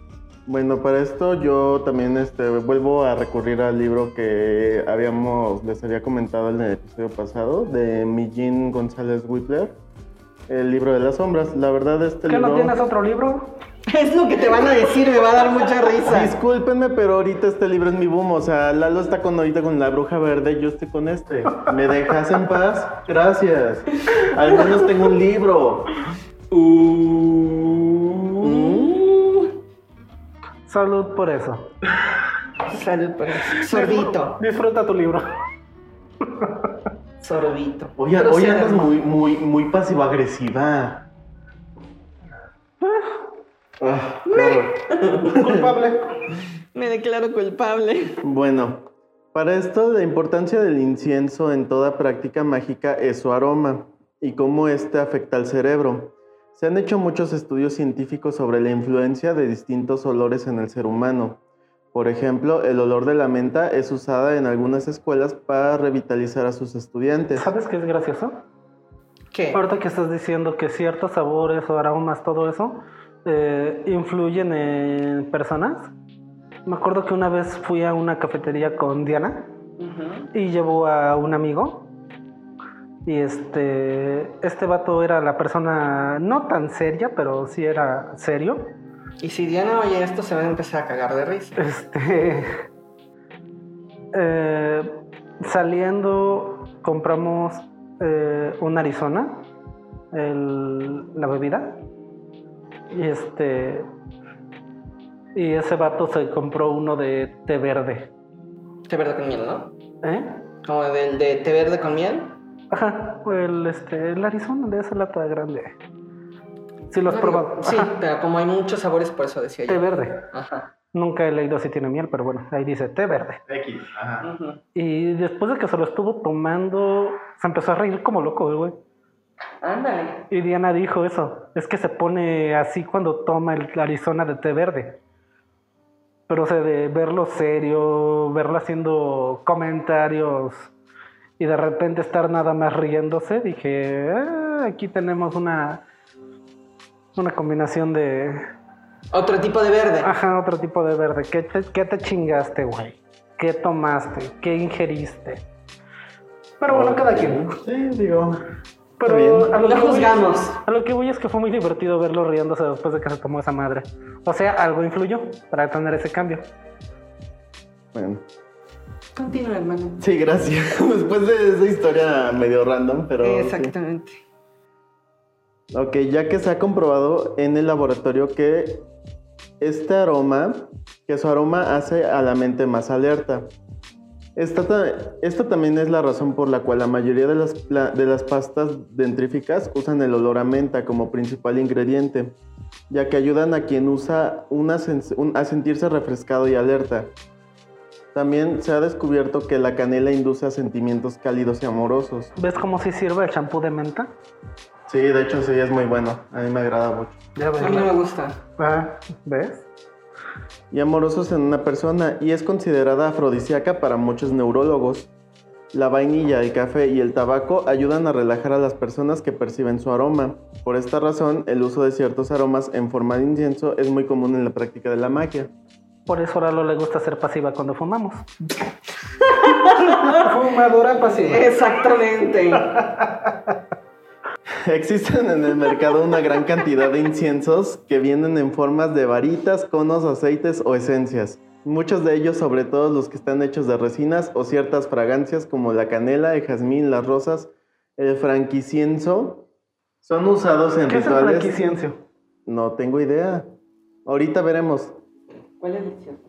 Bueno, para esto yo también este, vuelvo a recurrir al libro que habíamos, les había comentado en el episodio pasado, de Millín González Whipler, el libro de las sombras. La verdad, este ¿Qué libro... no tienes otro libro? (laughs) Es lo que te van a decir, me va a dar mucha risa. Discúlpenme, pero ahorita este libro es mi boom. O sea, Lalo está con ahorita con la bruja verde, yo estoy con este. ¿Me dejas en paz? Gracias. Al menos tengo un libro. Uh, Salud por eso. Salud por eso. Sorbito, Disfruta tu libro. sorbito. Oye, hoy andas muy, muy, muy pasivo-agresiva. Ah, horror. Culpable. (laughs) Me declaro culpable. Bueno, para esto la importancia del incienso en toda práctica mágica es su aroma y cómo éste afecta al cerebro. Se han hecho muchos estudios científicos sobre la influencia de distintos olores en el ser humano. Por ejemplo, el olor de la menta es usada en algunas escuelas para revitalizar a sus estudiantes. ¿Sabes qué es gracioso? ¿Qué? Ahorita que estás diciendo que ciertos sabores o aromas, todo eso, eh, influyen en personas. Me acuerdo que una vez fui a una cafetería con Diana y llevó a un amigo. Y este, este vato era la persona no tan seria, pero sí era serio. Y si Diana oye esto, se va a empezar a cagar de risa. Este, (laughs) eh, saliendo compramos eh, un Arizona, el- la bebida. Y este, y ese vato se compró uno de té verde. Té verde con miel, ¿no? ¿Eh? Como del de té verde con miel. Ajá, el, este, el Arizona de esa lata grande. Sí lo has No, probado. digo, Sí, Ajá, pero como hay muchos sabores, por eso decía té yo. verde. Ajá. Nunca he leído si tiene miel, pero bueno, ahí dice té verde. X, ajá. Y después de que se lo estuvo tomando, se empezó a reír como loco, el güey. Ándale. Y Diana dijo eso, es que se pone así cuando toma el Arizona de té verde. Pero o sea, de verlo serio, verlo haciendo comentarios y de repente estar nada más riéndose, dije, "Ah, aquí tenemos una, una combinación de... Otro tipo de verde. Ajá, otro tipo de verde. ¿Qué te, qué te chingaste, güey? ¿Qué tomaste? ¿Qué ingeriste? Pero bueno, cada quien. Sí, digo. Pero a lo, que voy, juzgamos. a lo que voy es que fue muy divertido verlo riéndose después de que se tomó esa madre. O sea, algo influyó para tener ese cambio. Bueno. Continúa, hermano. Sí, gracias. (laughs) Después de esa historia medio random, pero. sí. Exactamente. Ok, ya que se ha comprobado en el laboratorio que este aroma, que su aroma hace a la mente más alerta. Esta, ta- esta también es la razón por la cual la mayoría de las, de las pastas dentríficas usan el olor a menta como principal ingrediente, ya que ayudan a quien usa una un- a sentirse refrescado y alerta. También se ha descubierto que la canela induce a sentimientos cálidos y amorosos. ¿Ves cómo sí sirve el champú de menta? Sí, de hecho sí, es muy bueno. A mí me agrada mucho. Ya ves. A mí me gusta. Ah, ¿Ves? Y amorosos en una persona y es considerada afrodisíaca para muchos neurólogos. La vainilla, el café y el tabaco ayudan a relajar a las personas que perciben su aroma. Por esta razón, el uso de ciertos aromas en forma de incienso es muy común en la práctica de la magia. Por eso a Lalo le gusta ser pasiva cuando fumamos. (laughs) Fumadora pasiva. Exactamente. (laughs) (laughs) Existen en el mercado una gran cantidad de inciensos que vienen en formas de varitas, conos, aceites o esencias. Muchos de ellos, sobre todo los que están hechos de resinas o ciertas fragancias como la canela, el jazmín, las rosas, el franquicienso, son usados en ¿Qué es el rituales. franquiciencio? No tengo idea. Ahorita veremos. ¿Cuál es el incienso?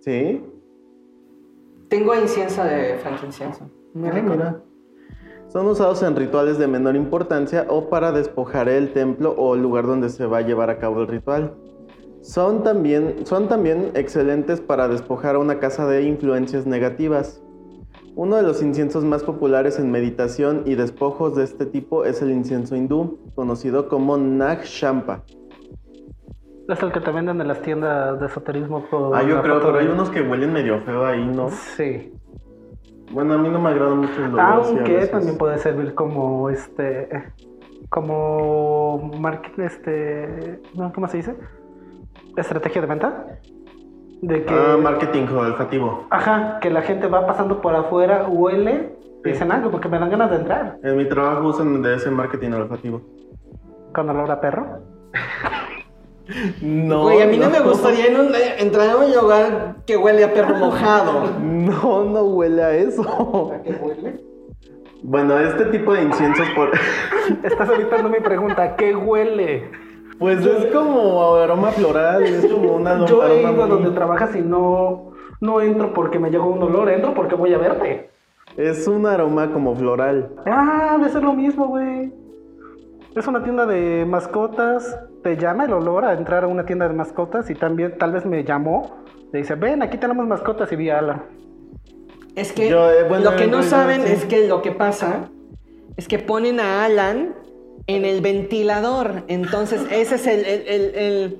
¿Sí? Tengo incienso de frankincenso. Muy Ah, rico. mira. Son usados en rituales de menor importancia o para despojar el templo o el lugar donde se va a llevar a cabo el ritual. Son también, son también excelentes para despojar a una casa de influencias negativas. Uno de los inciensos más populares en meditación y despojos de este tipo es el incienso hindú, conocido como Nag Champa. Es el que te venden en las tiendas de esoterismo. por Ah, yo creo, pero hay unos que huelen medio feo ahí, ¿no? Sí. Bueno, a mí no me agrada mucho el sí, Aunque también puede servir como este. Como. market- Este. no, ¿Cómo se dice? Estrategia de venta. De que, Ah, marketing olfativo. ajá, que la gente va pasando por afuera, huele, y dicen algo porque me dan ganas de entrar. En mi trabajo usan de ese marketing olfativo. Con olor a perro. (laughs) No. Güey, a mí no, me gustaría en un- entrar a un lugar que huele a perro mojado. (laughs) No, no huele a eso. ¿A qué huele? Bueno, este tipo de inciensos, por... (laughs) Estás evitando mi pregunta, ¿qué huele? pues es como aroma floral, es como una Yo he ido a donde trabajas y no, no entro porque me llegó un olor, entro porque voy a verte. Es un aroma como floral. Ah, debe ser lo mismo, güey. Es una tienda de mascotas. Te llama el olor a entrar a una tienda de mascotas y también tal vez me llamó. Le dice, ven, aquí tenemos mascotas y vi a Alan. Es que Yo, eh, bueno, lo que no yo- saben sí. es que lo que pasa es que ponen a Alan en el ventilador. Entonces, (laughs) ese es el, el, el, el-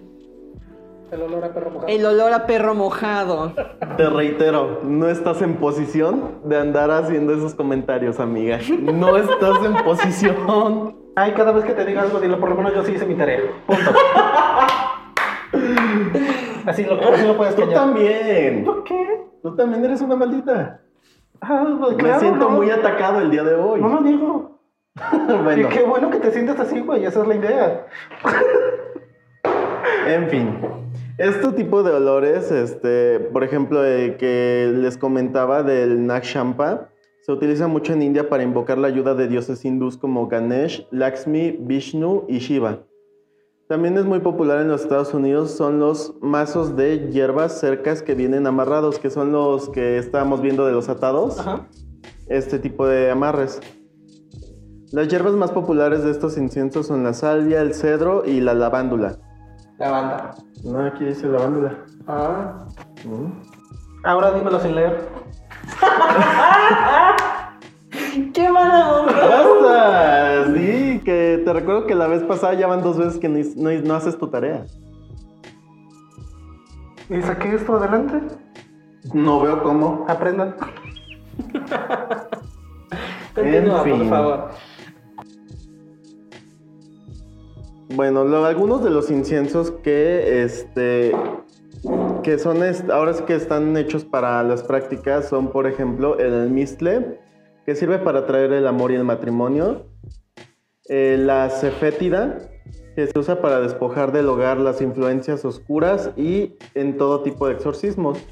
El olor a perro mojado. el olor a perro mojado. Te reitero, no estás en posición de andar haciendo esos comentarios, amiga. No estás en posición. Ay, cada vez que te diga algo, dilo, por lo menos yo sí hice mi tarea. Punto. (laughs) así, lo, así lo puedes Tú callar. también. ¿Por qué? Tú también eres una maldita. Ah, pues Me claro, siento no. muy atacado el día de hoy. No lo digo. (laughs) bueno, Y qué bueno que te sientes así, güey. Esa es la idea. (laughs) en fin. Este tipo de olores, este, por ejemplo, el que les comentaba del Nakshampa, se utiliza mucho en India para invocar la ayuda de dioses hindús como Ganesh, Lakshmi, Vishnu y Shiva. También es muy popular en los Estados Unidos, son los mazos de hierbas cercas que vienen amarrados, que son los que estábamos viendo de los atados. Ajá. este tipo de amarres. Las hierbas más populares de estos inciensos son la salvia, el cedro y la lavándula. La banda. No, aquí dice lavándula. Ah. Ahora dímelo sin leer. (laughs) ¡Qué mala onda! ¡Basta! Sí, que te recuerdo que la vez pasada ya van dos veces que no, no- no haces tu tarea. ¿Y saqué esto adelante? No veo cómo. Aprendan. (laughs) Continúa, por favor. Bueno, lo- algunos de los inciensos que este que son ahora sí que están hechos para las prácticas son, por ejemplo, el mistle, que sirve para atraer el amor y el matrimonio. Eh, la cefétida, que se usa para despojar del hogar las influencias oscuras y en todo tipo de exorcismos.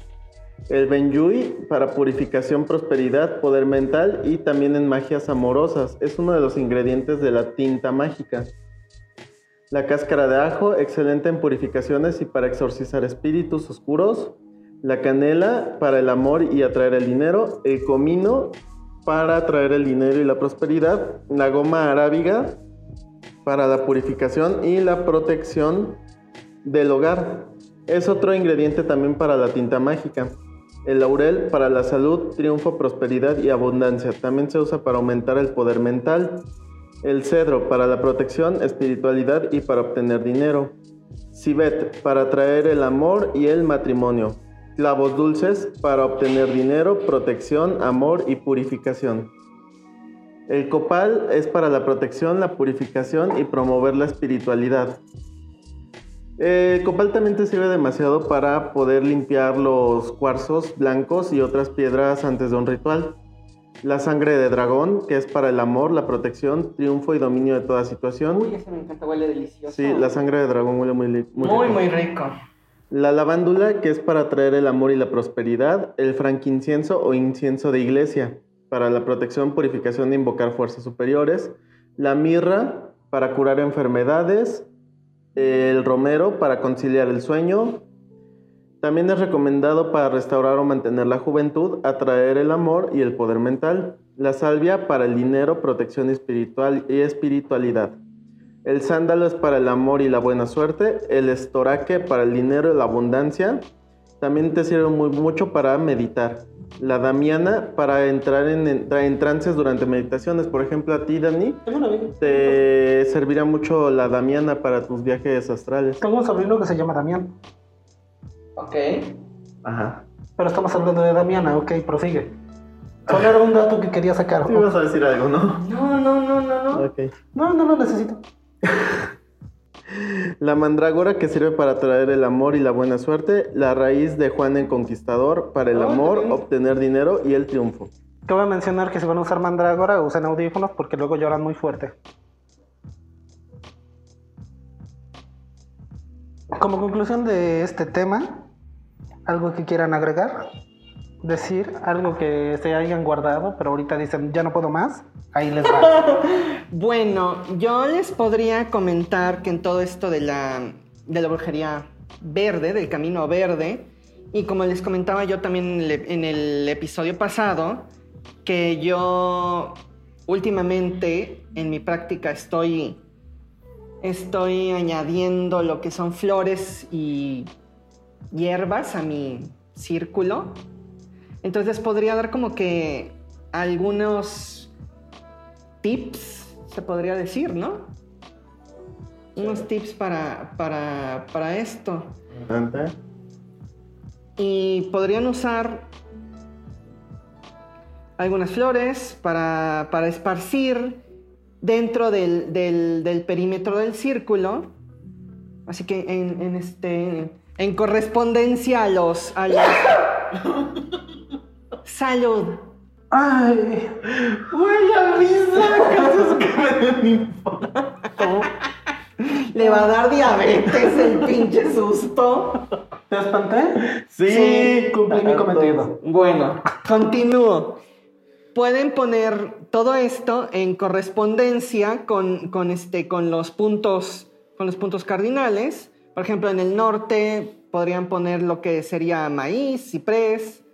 El Benyui para purificación, prosperidad, poder mental y también en magias amorosas. Es uno de los ingredientes de la tinta mágica. La cáscara de ajo, excelente en purificaciones y para exorcizar espíritus oscuros. La canela para el amor y atraer el dinero. El comino para atraer el dinero y la prosperidad. La goma arábiga para la purificación y la protección del hogar. Es otro ingrediente también para la tinta mágica. El laurel para la salud, triunfo, prosperidad y abundancia. También se usa para aumentar el poder mental. El cedro para la protección, espiritualidad y para obtener dinero. Civet para atraer el amor y el matrimonio. Clavos dulces para obtener dinero, protección, amor y purificación. El copal es para la protección, la purificación y promover la espiritualidad. El copal también te sirve demasiado para poder limpiar los cuarzos blancos y otras piedras antes de un ritual. La sangre de dragón, que es para el amor, la protección, triunfo y dominio de toda situación. Uy, ese me encanta, huele delicioso. Sí, la sangre de dragón huele muy, muy Muy, rico. muy rico. La lavándula, que es para atraer el amor y la prosperidad. El franquincienso o incienso de iglesia, para la protección, purificación e invocar fuerzas superiores. La mirra, para curar enfermedades. El romero, para conciliar el sueño. También es recomendado para restaurar o mantener la juventud, atraer el amor y el poder mental. La salvia para el dinero, protección espiritual y espiritualidad. El sándalo es para el amor y la buena suerte. El estoraque para el dinero y la abundancia. También te sirve muy, mucho para meditar. La damiana para entrar en, en- en trances durante meditaciones. Por ejemplo, a ti, Dani, te servirá mucho la damiana para tus viajes astrales. Tengo un sobrino que se llama Damián. Ok. Ajá. Pero estamos hablando de Damiana, ok, prosigue. Solo era un dato que quería sacar. Sí, vas a decir algo, ¿no? No, no, no, no, no. Ok. No, no lo necesito. La mandrágora que sirve para traer el amor y la buena suerte. La raíz de Juan el Conquistador para el Oh, amor, también. obtener dinero y el triunfo. A mencionar que si van a usar mandrágora, usen audífonos porque luego lloran muy fuerte. Como conclusión de este tema, algo que quieran agregar, decir algo que se hayan guardado, pero ahorita dicen ya no puedo más, ahí les va. (laughs) Bueno, yo les podría comentar que en todo esto de la, de la brujería verde, del camino verde, y como les comentaba yo también en el, episodio pasado, que yo últimamente en mi práctica estoy, estoy añadiendo lo que son flores y hierbas a mi círculo. Entonces podría dar como que algunos tips, se podría decir, ¿no? Unos tips para, para, para esto. Y podrían usar algunas flores para, para esparcir dentro del, del- del perímetro del círculo. Así que en, en este, en correspondencia a los... A los... (laughs) Salud. Ay, Güey, avisa que me den infarto. (laughs) Le va a dar diabetes el pinche susto. ¿te espanté? Sí, Sí, cumplí mi cometido. Bueno, continúo. Pueden poner todo esto en correspondencia con, con este, con, los puntos, con los puntos cardinales. Por ejemplo, en el norte podrían poner lo que sería maíz, ciprés,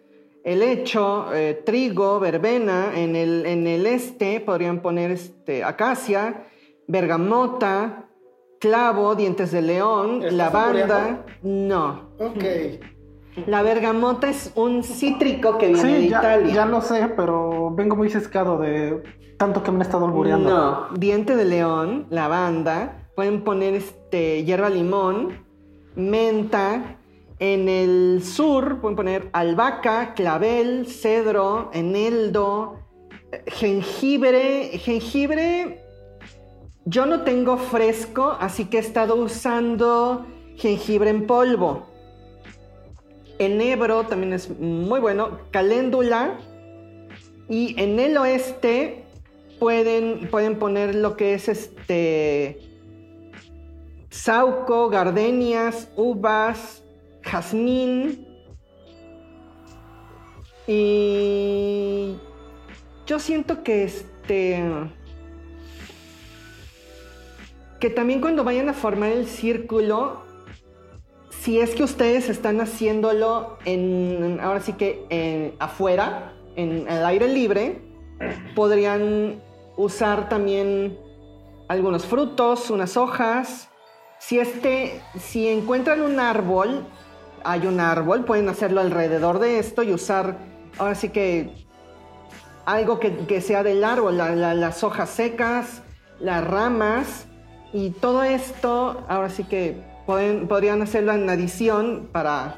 helecho, eh, trigo, verbena. En el, en el este podrían poner este, acacia, bergamota, clavo, dientes de león, ¿Estás lavanda. No. Ok. La bergamota es un cítrico que viene de Sí, ya, Italia. ya lo sé, pero vengo muy ciscado de tanto que me han estado albureando. No, diente de león, lavanda, pueden poner este hierba limón, menta. En el sur pueden poner albahaca, clavel, cedro, eneldo, eh, jengibre. Jengibre, yo no tengo fresco, así que he estado usando jengibre en polvo. Enebro también es muy bueno. Caléndula. Y en el oeste pueden, pueden poner lo que es este. Sauco, gardenias, uvas, jazmín. Y. Yo siento que este. Que también cuando vayan a formar el círculo, si es que ustedes están haciéndolo en, ahora sí que en, afuera, en el aire libre, podrían usar también algunos frutos, unas hojas. Si este, si encuentran un árbol, hay un árbol, pueden hacerlo alrededor de esto y usar, ahora sí que algo que, que sea del árbol, la- la- las hojas secas, las ramas y todo esto, ahora sí que pueden, podrían hacerlo en adición para,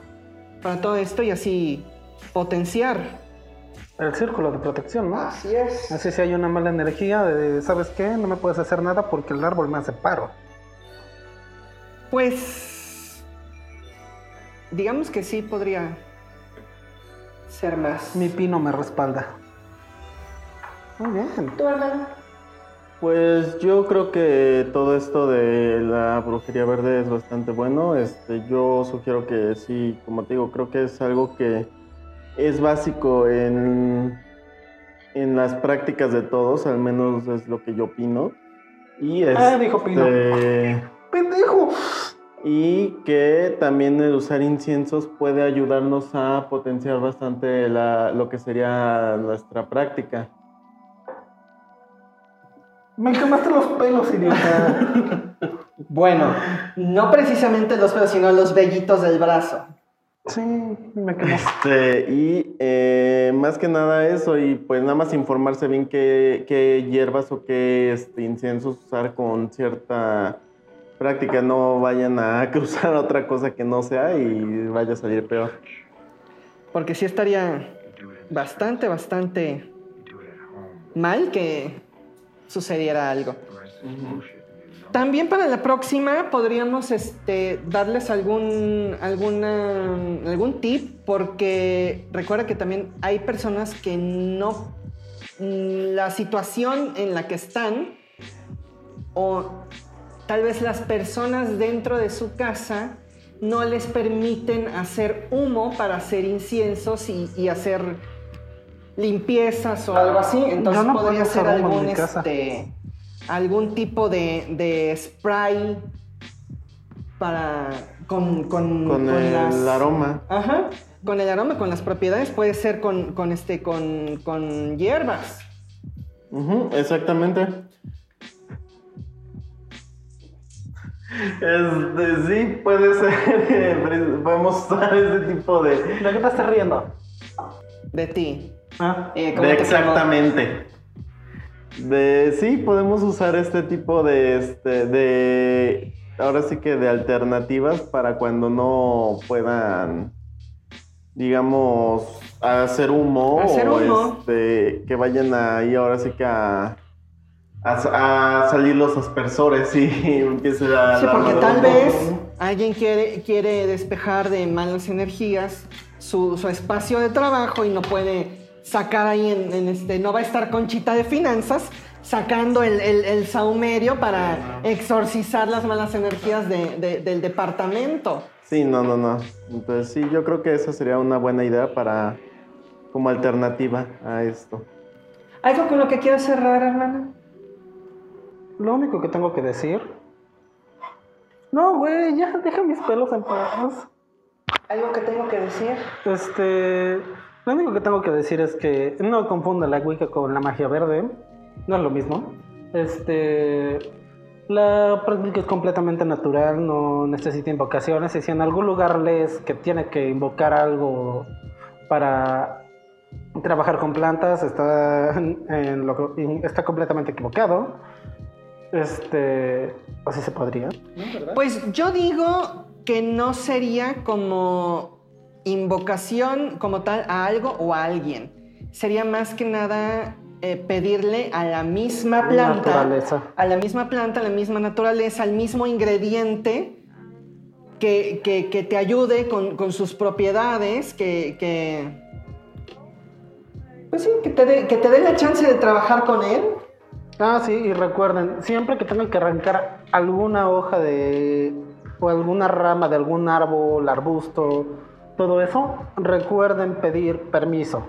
para todo esto y así potenciar. El círculo de protección, ¿no? es. Así si hay una mala energía de, ¿sabes qué? No me puedes hacer nada porque el árbol me hace paro. Pues, digamos que sí podría ser más. Mi pino me respalda. Muy bien. Pues yo creo que todo esto de la brujería verde es bastante bueno. Este, yo sugiero que sí, como te digo, creo que es algo que es básico en, en las prácticas de todos, al menos es lo que yo opino. Y Ah, dijo Pino. este, (laughs) ¡Pendejo! Y que también el usar inciensos puede ayudarnos a potenciar bastante la- lo que sería nuestra práctica. Me quemaste los pelos, idiota. (laughs) Bueno, no precisamente los pelos, sino los vellitos del brazo. sí, me quemaste. Este, y eh, más que nada eso, y pues nada más informarse bien qué, qué hierbas o qué este, inciensos usar con cierta práctica. No vayan a (laughs) cruzar otra cosa que no sea y vaya a salir peor. Porque sí estaría bastante, bastante mal que sucediera algo. también para la próxima podríamos este, darles algún, alguna, algún tip, porque recuerda que también hay personas que no, la situación en la que están, o tal vez las personas dentro de su casa, no les permiten hacer humo para hacer inciensos y, y hacer limpiezas o algo así. Entonces no podría ser algún, este, algún tipo de, de spray para con, con, Con el las- aroma. Ajá, con el aroma, con las propiedades, puede ser con, con este, con, con hierbas. Exactamente. Este, sí, puede ser. (laughs) Podemos usar ese tipo de. ¿De qué te estás riendo? De ti. Ah, Eh, ¿cómo de exactamente. De sí, podemos usar este tipo de este de ahora sí que de alternativas para cuando no puedan digamos hacer humo Hacer o humo. este, que vayan ahí ahora sí que a, a, a salir los aspersores y empiece a Sí, porque tal vez alguien quiere, quiere despejar de malas energías su, su espacio de trabajo y no puede sacar ahí en, en este, no va a estar conchita de finanzas sacando el, el, el saumerio para exorcizar las malas energías de- de- del departamento. Sí, no, no, no. Entonces sí, yo creo que esa sería una buena idea para como alternativa a esto. ¿Algo con lo que quieras cerrar, hermana? Lo único que tengo que decir. No, güey, ya deja mis pelos en paz. ¿Algo que tengo que decir? Este. Lo único que tengo que decir es que no confunda la Wicca con la magia verde. No es lo mismo. Este. La práctica es completamente natural, no necesita invocaciones. Y si en algún lugar lees que tiene que invocar algo para trabajar con plantas, está, en- lo está completamente equivocado. Este. Así se podría. ¿no? ¿Verdad? Pues yo digo que no sería como invocación como tal a algo o a alguien. Sería más que nada eh, pedirle a la misma planta, Naturaleza. a la misma planta, a la misma naturaleza, al mismo ingrediente que, que- que te ayude con, con sus propiedades, que, que- pues sí, que te dé que te dé la chance de trabajar con él. Ah, sí, y recuerden, siempre que tengan que arrancar alguna hoja de o alguna rama de algún árbol, arbusto, todo eso, recuerden pedir permiso.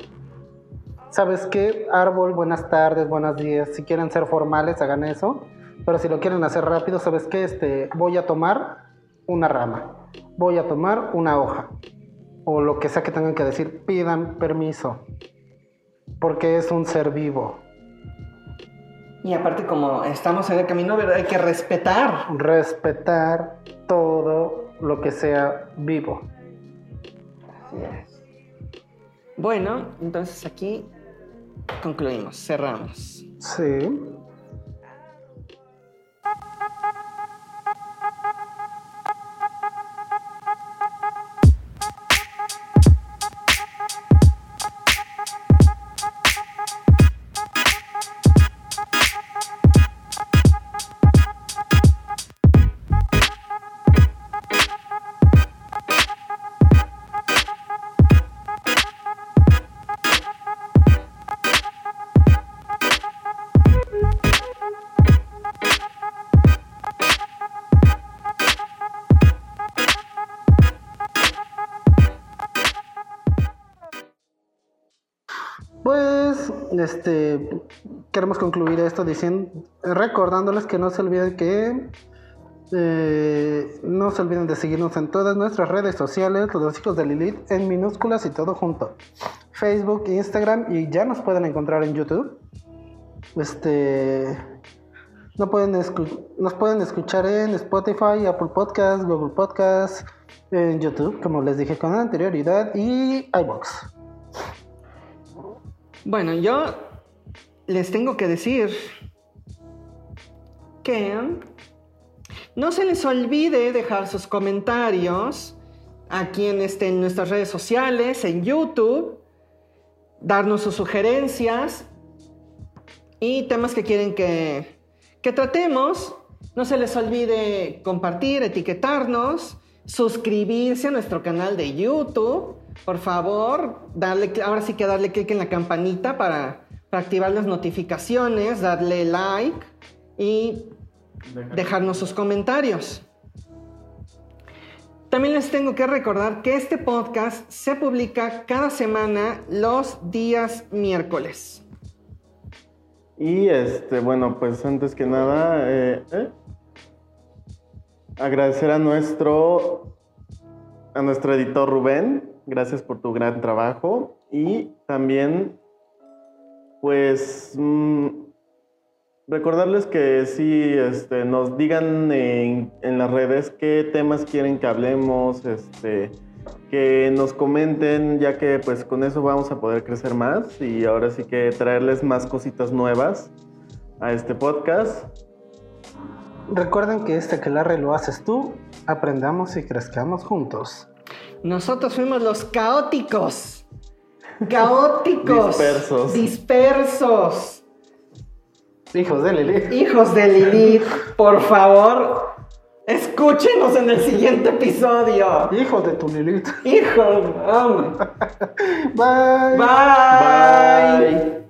¿Sabes qué? Árbol, buenas tardes, buenos días. Si quieren ser formales, hagan eso. Pero si lo quieren hacer rápido, ¿sabes qué? Este, voy a tomar una rama. Voy a tomar una hoja. O lo que sea que tengan que decir, pidan permiso. Porque es un ser vivo. Y aparte como estamos en el camino, ¿verdad? Hay que respetar. respetar todo lo que sea vivo. Bueno, entonces aquí concluimos, cerramos. Sí. Este, queremos concluir esto diciendo, recordándoles que no se olviden que eh, no se olviden de seguirnos en todas nuestras redes sociales, los hijos de Lilith, en minúsculas y todo junto. Facebook, Instagram y ya nos pueden encontrar en YouTube. Este, no pueden nos pueden escuchar en Spotify, Apple Podcasts, Google Podcasts, en YouTube, como les dije con anterioridad, y iBox. Bueno, yo les tengo que decir que no se les olvide dejar sus comentarios aquí en, este, en nuestras redes sociales, en YouTube, darnos sus sugerencias y temas que quieren que, que tratemos. No se les olvide compartir, etiquetarnos, suscribirse a nuestro canal de YouTube. Por favor, darle, ahora sí que darle clic en la campanita para, para activar las notificaciones, darle like y dejarnos sus comentarios. También les tengo que recordar que este podcast se publica cada semana los días miércoles. Y este, bueno, pues antes que nada, eh, ¿eh? agradecer a nuestro, a nuestro editor Rubén, gracias por tu gran trabajo. Y también, pues, mm, recordarles que sí, este, nos digan en, las redes qué temas quieren que hablemos, este, que nos comenten, ya que pues con eso vamos a poder crecer más y ahora sí que traerles más cositas nuevas a este podcast. Recuerden que este que la lo haces tú, aprendamos y crezcamos juntos. Nosotros fuimos los caóticos. Caóticos. dispersos. Dispersos. Hijos de Lilith. Hijos de Lilith, por favor, escúchenos en el siguiente episodio. Hijos de tu Lilith. Hijos, hombre. (laughs) Bye. Bye.